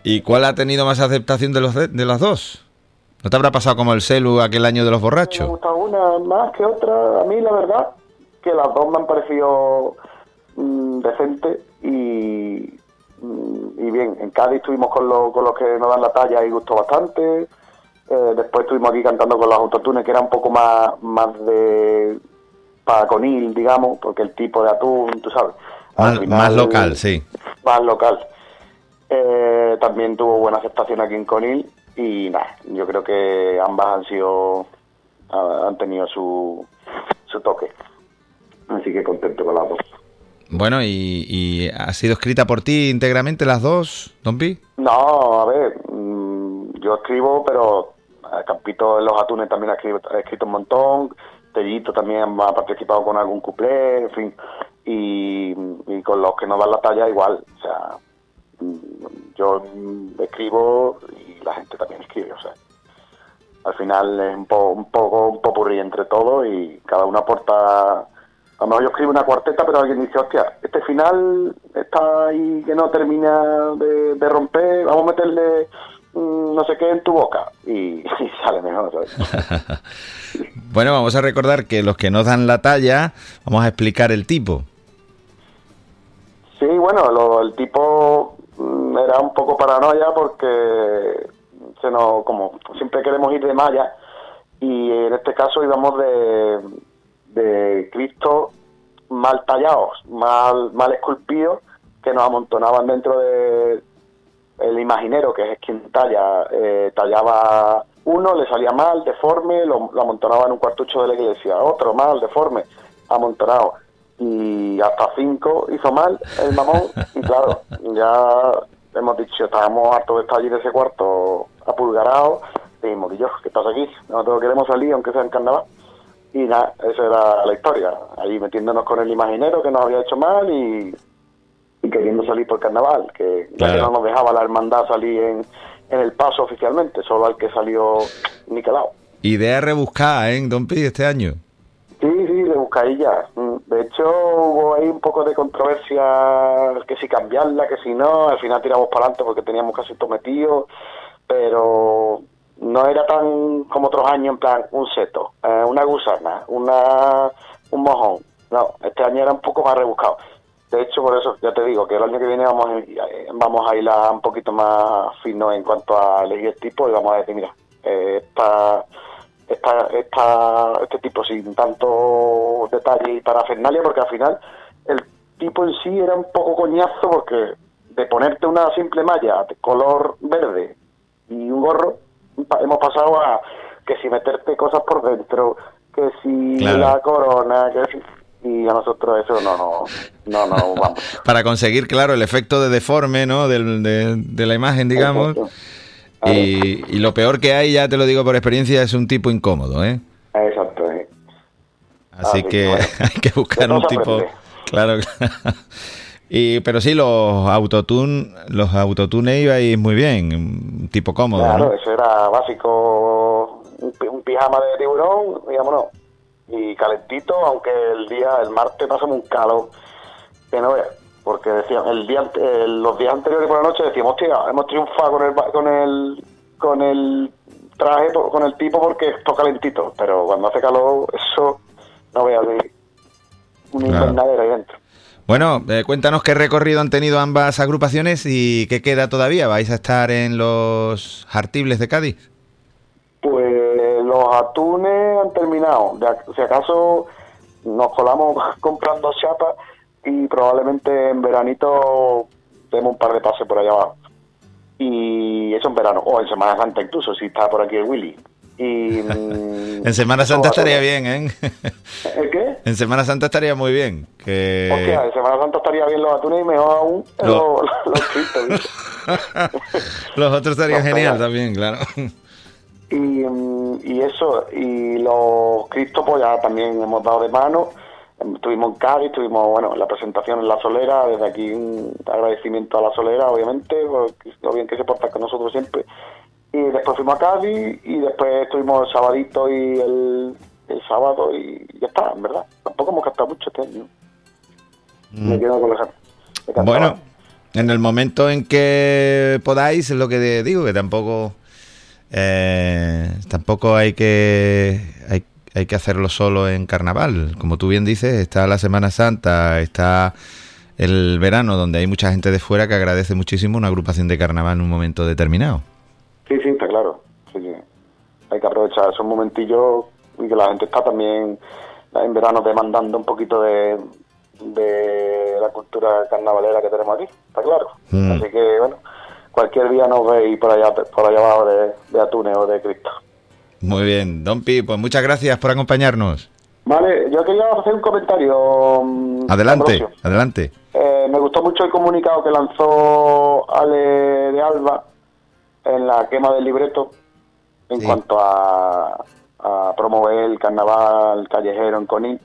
¿Y cuál ha tenido más aceptación de, los de, las dos? ¿No te habrá pasado como el Celu aquel año de los borrachos? Me gusta una más que otra. A mí, la verdad, que las dos me han parecido mm, decentes y, mm, y bien. En Cádiz estuvimos con, con los que nos dan la talla y gustó bastante. Eh, después estuvimos aquí cantando con los autotunes, que era un poco más, más de para conil, digamos, porque el tipo de atún, tú sabes. Más, local, sí. Más local. Eh, también tuvo buena aceptación aquí en Conil y nada, yo creo que ambas han sido han tenido su, su toque. Así que contento con las dos. Bueno, ¿y, ha sido escrita por ti íntegramente las dos, Don Pi? No, a ver, mm, yo escribo, pero Campito en los atunes también ha escrito, un montón, Tellito también ha participado con algún cuplé, en fin, y, con los que no dan la talla igual, o sea, mm, yo escribo y la gente también escribe, o sea, al final es un, un poco un popurrí entre todos y cada uno aporta a lo mejor yo escribo una cuarteta, pero alguien dice, hostia, este final está ahí que no termina de, romper, vamos a meterle mm, no sé qué en tu boca y, sale mejor. bueno, vamos a recordar que los que nos dan la talla, vamos a explicar el tipo. Sí, bueno, el tipo mm, era un poco paranoia porque se nos, como siempre queremos ir de malla y en este caso íbamos de de Cristo mal tallados, mal, mal esculpidos, que nos amontonaban dentro de el imaginero, que es quien talla, eh, tallaba uno, le salía mal, deforme, lo, amontonaba en un cuartucho de la iglesia, otro mal, deforme, amontonado. Y hasta cinco hizo mal el mamón, y claro, ya hemos dicho, estábamos hartos de estar allí de ese cuarto apulgarados, dijimos, yo, ¿qué pasa aquí? Nosotros queremos salir, aunque sea en carnaval Y nada, esa era la historia. Ahí metiéndonos con el imaginero que nos había hecho mal y, y queriendo salir por carnaval, que ya que Claro. no nos dejaba la hermandad salir en, en el paso oficialmente, solo al que salió Niquelao. Idea rebuscada, ¿eh, Don Pi, este año? Sí, sí, de Buscailla. Mm, De hecho, hubo ahí un poco de controversia, que si cambiarla, que si no. Al final tiramos para adelante porque teníamos casi todo metido, pero no era tan como otros años, en plan, un seto, eh, una gusana, una un mojón. No, este año era un poco más rebuscado. De hecho, por eso ya te digo que el año que viene vamos eh, vamos a ir un poquito más fino en cuanto a elegir el tipo y vamos a decir, mira, eh, esta esta, este tipo sin tanto detalle y parafernalia, porque al final el tipo en sí era un poco coñazo, porque de ponerte una simple malla de color verde y un gorro, hemos pasado a que si meterte cosas por dentro, que si Claro. la corona, que si... Y a nosotros eso no, no, no, no, vamos. Para conseguir, claro, el efecto de deforme, ¿no? Del- de, de la imagen, digamos. Y, y lo peor que hay, ya te lo digo por experiencia, es un tipo incómodo, ¿eh? Exacto. sí. Así Así que bueno. hay que buscar un tipo. aprende. Claro, claro. Y, pero sí, los autotune, los autotune ibais muy bien, un tipo cómodo, Claro, ¿no? eso era básico, un, un pijama de tiburón, digámonos, y calentito, aunque el día, el martes pasamos un calor que no veas, porque decían, el día, el- los días anteriores por la noche decíamos, hostia, hemos triunfado con el, con el, con el traje, con el tipo porque está calentito, pero cuando hace calor, eso, no veas, un invernadero ahí dentro. Bueno, eh, cuéntanos qué recorrido han tenido ambas agrupaciones y qué queda todavía. ¿Vais a estar en los Jartibles de Cádiz? Pues los atunes han terminado. Si acaso nos colamos comprando chapas y probablemente en veranito demos un par de pases por allá abajo. Y eso en verano, o en Semana Santa incluso, si está por aquí el Willy. Y, mm, En Semana Santa estaría bien, ¿eh? ¿El qué? En Semana Santa estaría muy bien. Que... Hostia, en Semana Santa estaría bien los atunes y mejor aún Lo- los, los. Los otros estarían genial también, claro. Y, mm, y eso, y los Cristos pues ya también hemos dado de mano. Estuvimos en Cádiz, estuvimos bueno, en la presentación en La Solera, desde aquí un agradecimiento a La Solera, obviamente, por lo bien que se porta con nosotros siempre. Y después fuimos a Cádiz y después estuvimos el sabadito y el, el sábado y ya está, en verdad. Tampoco hemos gastado mucho este año. Me quedo con los. Mm. Bueno, en el momento en que podáis, es lo que digo, que tampoco eh, tampoco hay que hay, hay que hacerlo solo en carnaval. Como tú bien dices, está la Semana Santa, está el verano, donde hay mucha gente de fuera que agradece muchísimo una agrupación de carnaval en un momento determinado. Sí, sí, está claro. Sí, sí. Hay que aprovechar esos momentillos y que la gente está también en verano demandando un poquito de, de la cultura carnavalera que tenemos aquí, está claro. Mm. Así que, bueno, cualquier día nos veis por allá, por allá abajo de, de Atunes o de Cristo. Muy bien, Don Pi, pues muchas gracias por acompañarnos. Vale, yo quería hacer un comentario. mm, Adelante, Ambrosio. adelante. Eh, me gustó mucho el comunicado que lanzó Ale de Alba en la quema del libreto en Sí. cuanto a, a promover el carnaval callejero en Conín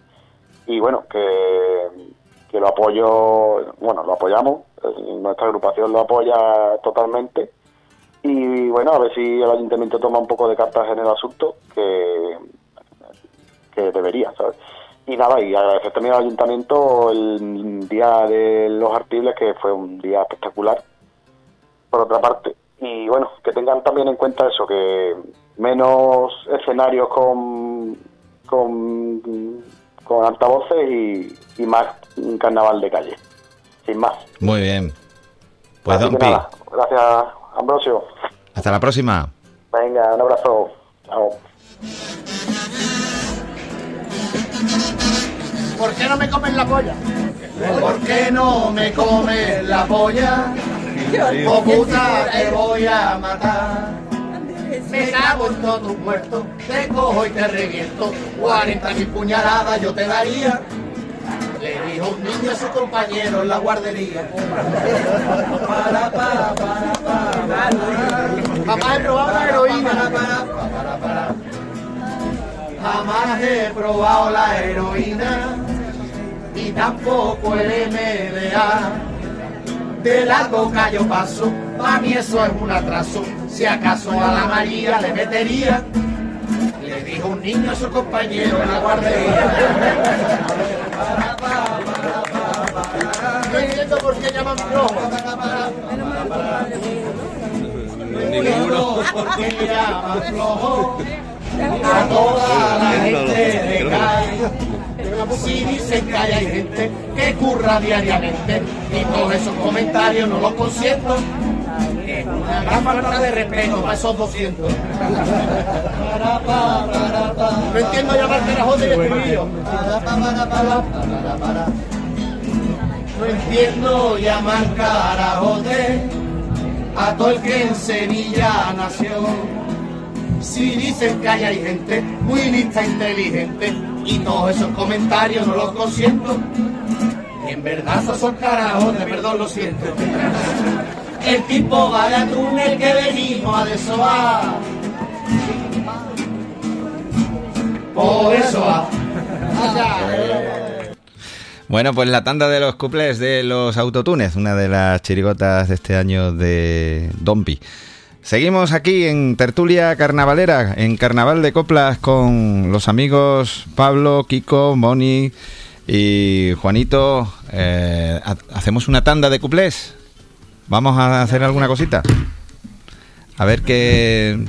y bueno que, que lo apoyo bueno lo apoyamos eh, nuestra agrupación lo apoya totalmente y bueno a ver si el ayuntamiento toma un poco de cartas en el asunto que que debería, ¿sabes? Y nada, y agradecer también al ayuntamiento el día de los artibles, que fue un día espectacular, por otra parte. Y bueno, que tengan también en cuenta eso, que menos escenarios con, con, con altavoces y, y más un carnaval de calle, sin más. Muy bien. Pues Así Don que Pi, nada, gracias Ambrosio. hasta la próxima. Venga, un abrazo. Chao. ¿Por qué no me comen la polla? ¿Por qué no me comes la polla? Oh puta, te voy a matar. Me cago en todos tus muertos, te cojo y te reviento. 40 mil puñaladas yo te daría. Le dijo un niño a su compañero en la guardería. Para, para, para, para, para. Jamás he probado la heroína. Jamás he probado la heroína y tampoco el MDA. De la coca yo paso, para mí eso es un atraso. Si acaso a la María le metería, le dijo un niño a su compañero en la guardería. No entiendo por qué llaman flojo. No entiendo por qué llaman flojo a toda la gente de calle. Si dicen que hay gente que curra diariamente y todos esos comentarios no los consiento. Es una falta de respeto para esos 200. No entiendo llamar carajote y escribirlo. No entiendo llamar carajote a todo el que en Sevilla nació. Si dicen que hay gente muy lista e inteligente y todos esos comentarios no los consiento. En verdad esos son carajotes, perdón, lo siento. El tipo va de túnel que venimos a desovar. Por eso va. Bueno, pues la tanda de los cuples de los autotunes, una de las chirigotas de este año de Dompi. Seguimos aquí en Tertulia Carnavalera, en Carnaval de Coplas con los amigos Pablo, Kiko, Moni y Juanito. Eh, ha- ¿Hacemos una tanda de cuplés? ¿Vamos a hacer alguna cosita? A ver qué,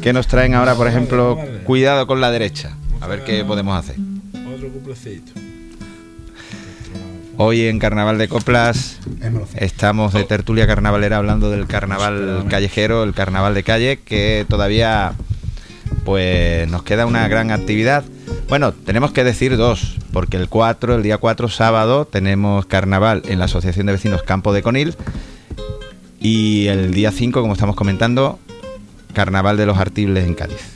qué nos traen ahora, por ejemplo, cuidado con la derecha. A ver qué podemos hacer. Otro cuplecito. Hoy en Carnaval de Coplas estamos de tertulia carnavalera hablando del carnaval callejero, el carnaval de calle, que todavía pues nos queda una gran actividad. Bueno, tenemos que decir dos, porque el 4, el día 4, sábado, tenemos carnaval en la Asociación de Vecinos Campo de Conil. Y el día 5, como estamos comentando, carnaval de los Artibles en Cádiz.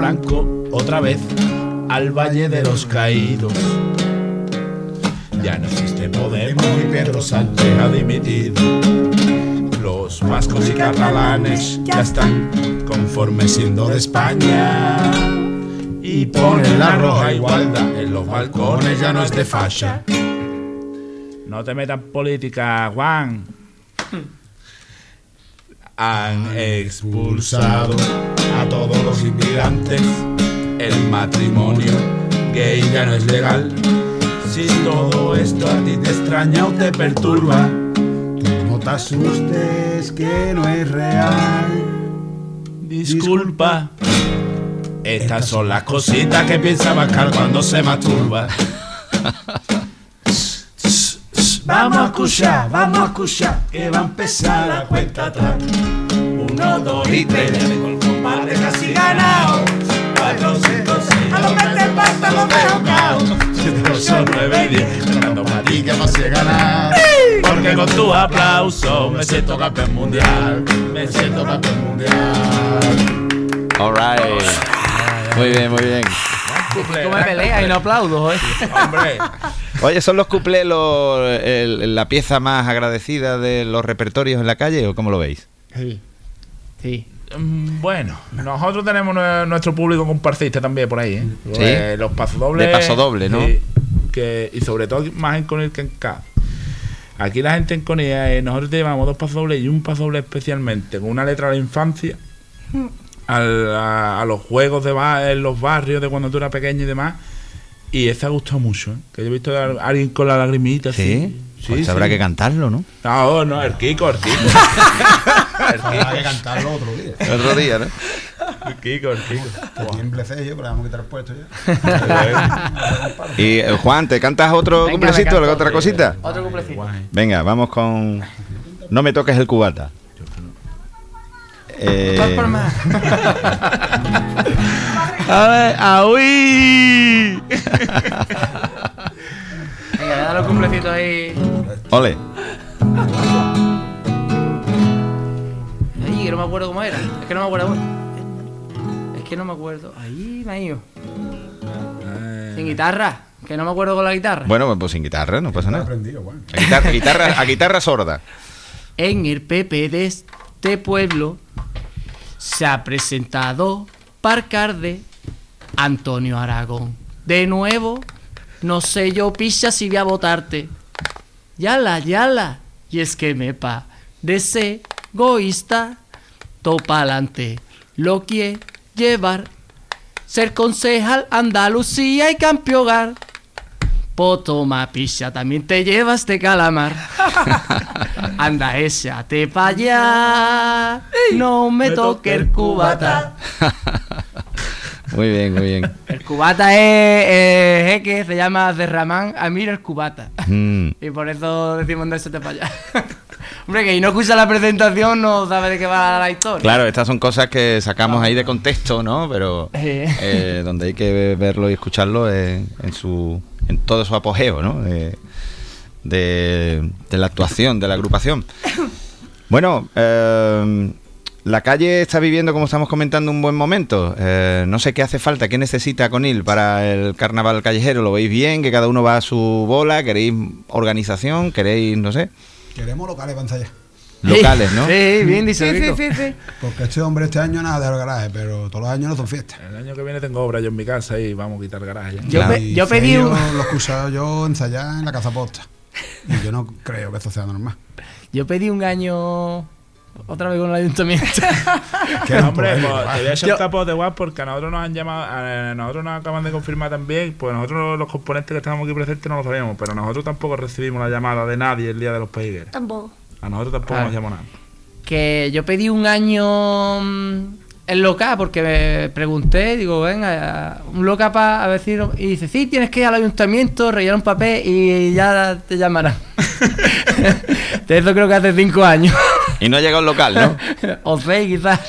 Franco otra vez al Valle de los Caídos. Ya no existe Podemos y Pedro Sánchez ha dimitido. Los vascos y catalanes ya están conformes siendo de España. Y ponen la roja igualdad en los balcones, ya no es de fascia. No te metas política, Juan. Han expulsado a todos los inmigrantes. El matrimonio gay ya no es legal. Si todo esto a ti te extraña o te perturba, No te asustes que no es real. disculpa. Estas son las cositas que piensa Bascar cuando se masturba. Vamos a escuchar, vamos a escuchar, que va a empezar la cuenta atrás. Uno, dos y tres, combate casi ganado. Cuatro, cinco, seis, a los que te pasa los dejo cao. Siete, ocho, nueve y diez, tocando para ti que más he ganado. Porque con tu aplauso me siento campeón mundial, me siento campeón mundial. All right. Muy bien, muy bien. Tú me peleas y no aplaudo, ¿eh? Hombre, Oye, ¿son los cuplés la pieza más agradecida de los repertorios en la calle o cómo lo veis? Sí. Sí. Mm, Bueno, nosotros tenemos nue- nuestro público compartista también por ahí, ¿eh? Sí. Eh, los pasodobles. De pasodoble, ¿no? sí, que, y sobre todo más en Conil que en K. Aquí la gente en Conil, eh, nosotros te llevamos dos pasodobles y un pasodoble especialmente, con una letra de la infancia, al- a, a los juegos de ba- en los barrios de cuando tú eras pequeño y demás. Y ese ha gustado mucho, ¿eh? Que yo he visto a alguien con la lagrimita así. Sí. Pues habrá que cantarlo, ¿no? No, no, el Kiko, el Kiko. el Habrá que cantarlo otro día. El otro día, ¿no? El Kiko, el Kiko. Que tiemble sello, pero vamos a quitar el puesto ya. Y eh, Juan, ¿te cantas otro Venga, cumplecito, canto otra cosita? Otro cumplecito. Venga, vamos con No me toques el cubata. Eh. A ver, ¡aui! Venga, dale los cumplecitos ahí. ole. Ay, que no me acuerdo cómo era. Es que no me acuerdo. Es que no me acuerdo. Ahí, me ha ido. Sin guitarra. Que no me acuerdo con la guitarra. Bueno, pues sin guitarra, no pasa nada. aprendido. A guitarra, guitarra- a guitarra sorda. En el PP de este pueblo se ha presentado Parcarde Antonio Aragón. De nuevo, no sé yo, picha, si voy a votarte. Yala, yala. Y es que me pa de ser egoísta, topa adelante. Lo quiere llevar. Ser concejal Andalucía y campeonar. Potoma picha, también te llevas de calamar. Anda, échate pa' allá. No me toque el cubata. Muy bien, muy bien. El cubata es, es jeque, se llama Derramán Amir el cubata. Mm. Y por eso decimos de échate pa' allá. Hombre, que si no escucha la presentación no sabe de qué va la historia. Claro, estas son cosas que sacamos ahí de contexto, ¿no? Pero Eh. eh, donde hay que verlo y escucharlo es en su en todo su apogeo, ¿no? De, de- de la actuación, de la agrupación. Bueno, eh, la calle está viviendo, como estamos comentando, un buen momento. Eh, no sé qué hace falta, qué necesita Conil para el carnaval callejero. ¿Lo veis bien? ¿Que cada uno va a su bola? ¿Queréis organización? ¿Queréis, no sé, Queremos locales para ensayar. locales, no? Sí, bien dice Sí, sí, sí, sí. Porque este hombre este año nada de garaje, pero todos los años no son fiestas. El año que viene tengo obra yo en mi casa y vamos a quitar garaje. ya. Yo, Claro. pe- Y yo pedí un, Celio Lo he escuchado yo ensayar en la casa posta. Y yo no creo que eso sea normal. yo pedí un año otra vez con el ayuntamiento. Que Hombre, pues, te voy a echar Yo- un tapo de guap porque a nosotros nos han llamado, a nosotros nos acaban de confirmar también, pues nosotros los componentes que estábamos aquí presentes no lo sabíamos, pero nosotros tampoco recibimos la llamada de nadie el día de los peigueros. Tampoco. A nosotros tampoco Ah. nos llamó nada. que yo pedí un año en local porque me pregunté, digo, venga, un local para no- Y dice, sí, tienes que ir al ayuntamiento, rellenar un papel y ya te llamarán. de eso creo que hace cinco años. Y no ha llegado el local, ¿no? o seis quizás.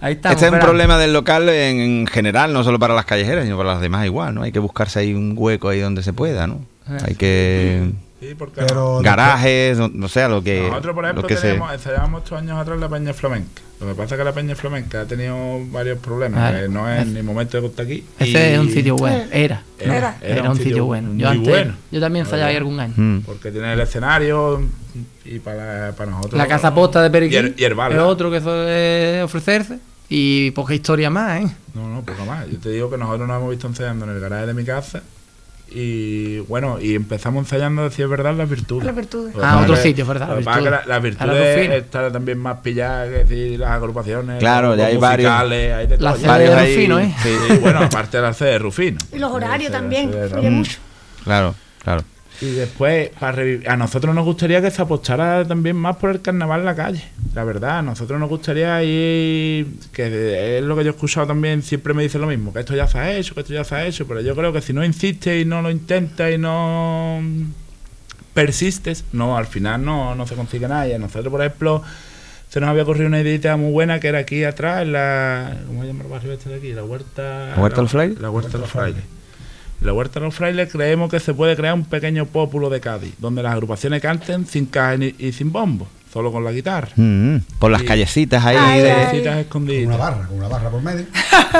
Ahí estamos. Este es un problema del local en, en general, no solo para las callejeras, sino para las demás igual, ¿no? Hay que buscarse ahí un hueco ahí donde se pueda, ¿no? Eh. Hay que... Sí, porque Pero Garajes, no, no sé, lo que... nosotros, por lo ejemplo, se... teníamos, ensayábamos estos años atrás la Peña Flamenca. Lo que pasa es que la Peña Flamenca ha tenido varios problemas, que no es ni momento de contar aquí. Ese y- es un sitio bueno. Era. Era. Era, un sitio bueno. Yo, antes, bueno. yo también ensayaba ahí algún año. Mm. Porque tiene el escenario y para, para nosotros. La casa posta de Y Periquín el, y el es ¿no? otro que suele ofrecerse. Y poca historia más, ¿eh? No, no, poco más. Yo te digo que nosotros nos hemos visto ensayando en el garaje de mi casa. Y bueno, y empezamos ensayando, decir verdad, las virtudes. Las virtudes. Ah, pasa otro que- sitio, ¿verdad? Las es virtudes. la- Ahora virtudes están también más pilladas que decir las agrupaciones. Claro, los ya hay varios. hay de La Varios de ahí, Rufino, ¿eh? sí. Sí, bueno, aparte de la sede de Rufino. Y los horarios también. influye mucho. Claro, claro. Y después, para reviv- a nosotros nos gustaría que se apostara también más por el carnaval en la calle. La verdad, a nosotros nos gustaría ir, que es lo que yo he escuchado también, siempre me dicen lo mismo, que esto ya se ha hecho, que esto ya se ha hecho, pero yo creo que si no insistes y no lo intentas y no persistes, no, al final no, no se consigue nada. Y a nosotros, por ejemplo, se nos había ocurrido una idea muy buena que era aquí atrás, en la. ¿Cómo se llama el barrio este de aquí? La huerta. ¿La Huerta de los Frailes? La huerta de los frailes. En la Huerta de los Frailes creemos que se puede crear un pequeño pópulo de Cádiz, donde las agrupaciones canten sin caja ni- y sin bombo, solo con la guitarra. Mm, por las Sí. callecitas ahí. Ay, de-. Callecitas Con una escondidas. barra, con una barra por medio.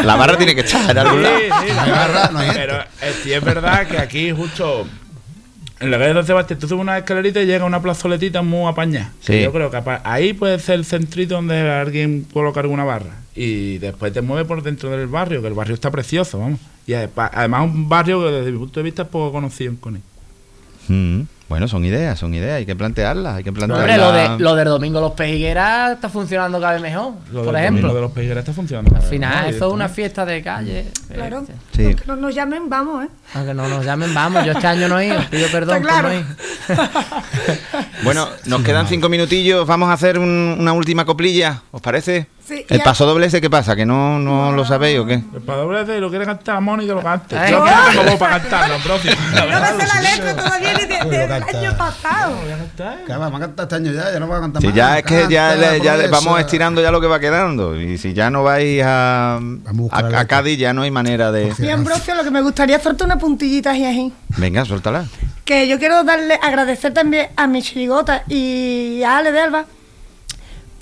La barra tiene que estar en algún lado. Sí, sí, la barra, no hay. Pero eh, sí es verdad que aquí justo en la calle de Don Sebastián tú subes una escalerita y llega una plazoletita muy apañada. Sí. Yo creo que ahí puede ser el centrito donde alguien coloca alguna barra. Y después te mueve por dentro del barrio, que el barrio está precioso, vamos. Y además un barrio que desde mi punto de vista es poco conocido en Conil. Mm, bueno, son ideas, son ideas. Hay que plantearlas, hay que plantearlas. Hombre, lo, de, lo del domingo Los Pejigueras está funcionando cada vez mejor, Lo por del ejemplo. domingo de los peigueras está funcionando. Al final, eso es una fiesta de calle. Claro. Este. Sí. Aunque no nos llamen, vamos, ¿eh? Aunque no nos llamen, vamos. Yo este año no he ido, pido perdón por no claro. ir. Bueno, nos quedan cinco minutillos. Vamos a hacer un- una última coplilla, ¿os parece? Sí, ¿El a- paso doble ese qué pasa? ¿Que no, no lo sabéis o qué? El pasodoble ese lo quiere cantar Moni que lo cante. Yo no. que tengo voz para cantarlo, si- No me sé la letra todavía ni del canta. año pasado. Que vamos a cantar este año ya, ya no vamos a cantar Si más. ya es que ya, Canta, le- ya le vamos estirando ya lo que va quedando. Y si ya no vais a, a buscar a, a. Cádiz, ya no hay manera de... Y Ambrosio, lo que me gustaría hacerte una puntillita así, así. Venga, suéltala. Que yo quiero darle, agradecer también a mi chirigota y a Ale de Alba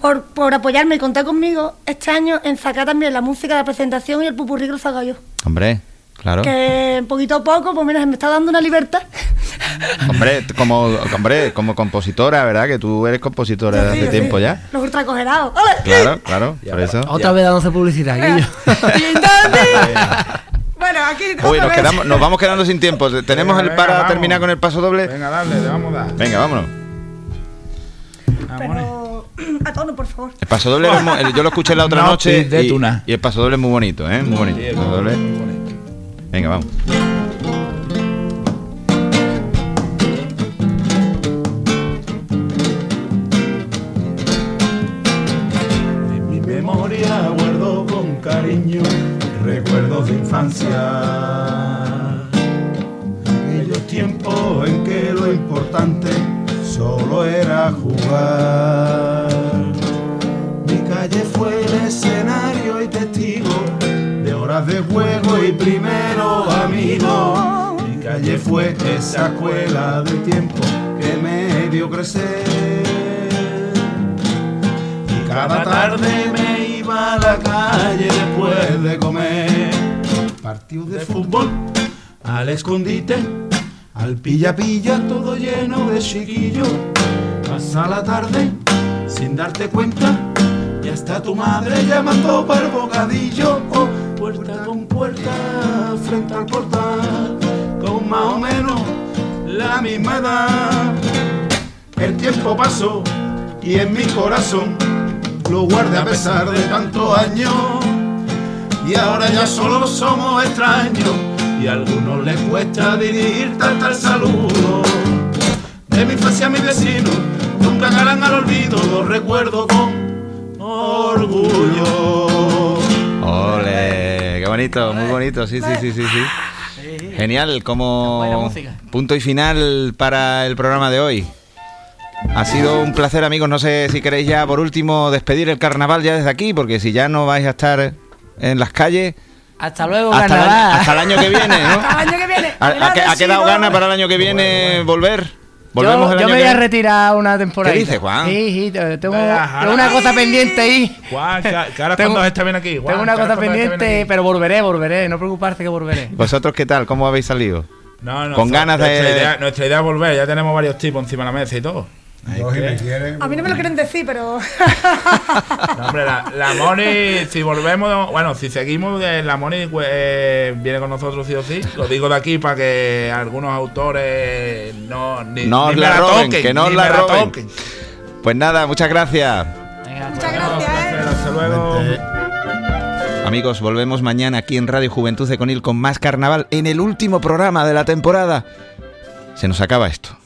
por, por apoyarme y contar conmigo este año en sacar también la música de la presentación y el pupurrí que lo saco yo. Hombre, claro. Que poquito a poco, pues mira, se me está dando una libertad. Hombre, como, hombre, como compositora, ¿verdad? Que tú eres compositora Yo de sí, hace tiempo sí. ya. Los ultracogerados. Claro, claro, por eso. Otra vez dándose publicidad, Guillo. bueno, aquí Uy, nos, vez. quedamos, nos vamos quedando sin tiempo. Tenemos Venga, el para venga, terminar con el paso doble. Venga, dale, le vamos a dar. Venga, vámonos. Pero a tono, por favor. El paso doble, yo lo escuché la otra No, noche de y, tuna. y el paso doble es muy bonito, ¿eh? Muy bonito. El paso doble. muy bonito. Venga, vamos. En mi memoria guardo con cariño recuerdos de infancia. Aquellos tiempos en que lo importante solo era jugar. De juego y primero amigo. Mi calle fue esa escuela del tiempo que me dio crecer. Y cada tarde me iba a la calle después de comer. Partidos de fútbol, al escondite, al pilla pilla, todo lleno de chiquillos. Pasa la tarde sin darte cuenta hasta tu madre llamando para el bocadillo. Oh, puerta con puerta, frente al portal, con más o menos la misma edad. El tiempo pasó y en mi corazón lo guardé a pesar de tantos años. Y ahora ya solo somos extraños y a algunos les cuesta dirigir tanto el saludo. De mi infancia a mi vecino, nunca caerán al olvido, los recuerdo con orgullo. Ole, qué bonito, muy bonito, sí, sí, sí, sí, sí. Genial, como punto y final para el programa de hoy. Ha sido un placer, amigos. No sé si queréis ya, por último, despedir el carnaval ya desde aquí, porque si ya no vais a estar en las calles, Hasta luego, hasta el, año, carnaval. hasta el año que viene, ¿no? Hasta el año que viene. ¿Ha, ha- ha quedado gana para el año que viene volver? ¿Volvemos yo el yo año me voy a retirar una temporada. ¿Qué dices, Juan? Sí, sí, te- tengo, una cosa pendiente ahí. Juan, que, ahora Tengo- cuando esté bien aquí. Juan, Tengo una cosa bien pendiente, aquí. pero volveré, volveré. No preocuparte que volveré. ¿Vosotros qué tal? ¿Cómo habéis salido? No, no, con ganas de- nuestra Idea, nuestra idea es volver, ya tenemos varios tipos encima de la mesa y todo. Yo, si me quieren, A mí no me lo quieren decir, pero. No, hombre, la, la Moni, si volvemos, bueno, si seguimos, eh, la Moni pues, eh, viene con nosotros sí o sí. Lo digo de aquí para que algunos autores no, ni, No os ni la roben, toquen, que no la me roben. toquen. Pues nada, muchas gracias. Venga, Muchas gracias, ¿eh? Hasta luego. Amigos, volvemos mañana aquí en Radio Juventud de Conil con más carnaval en el último programa de la temporada. Se nos acaba esto.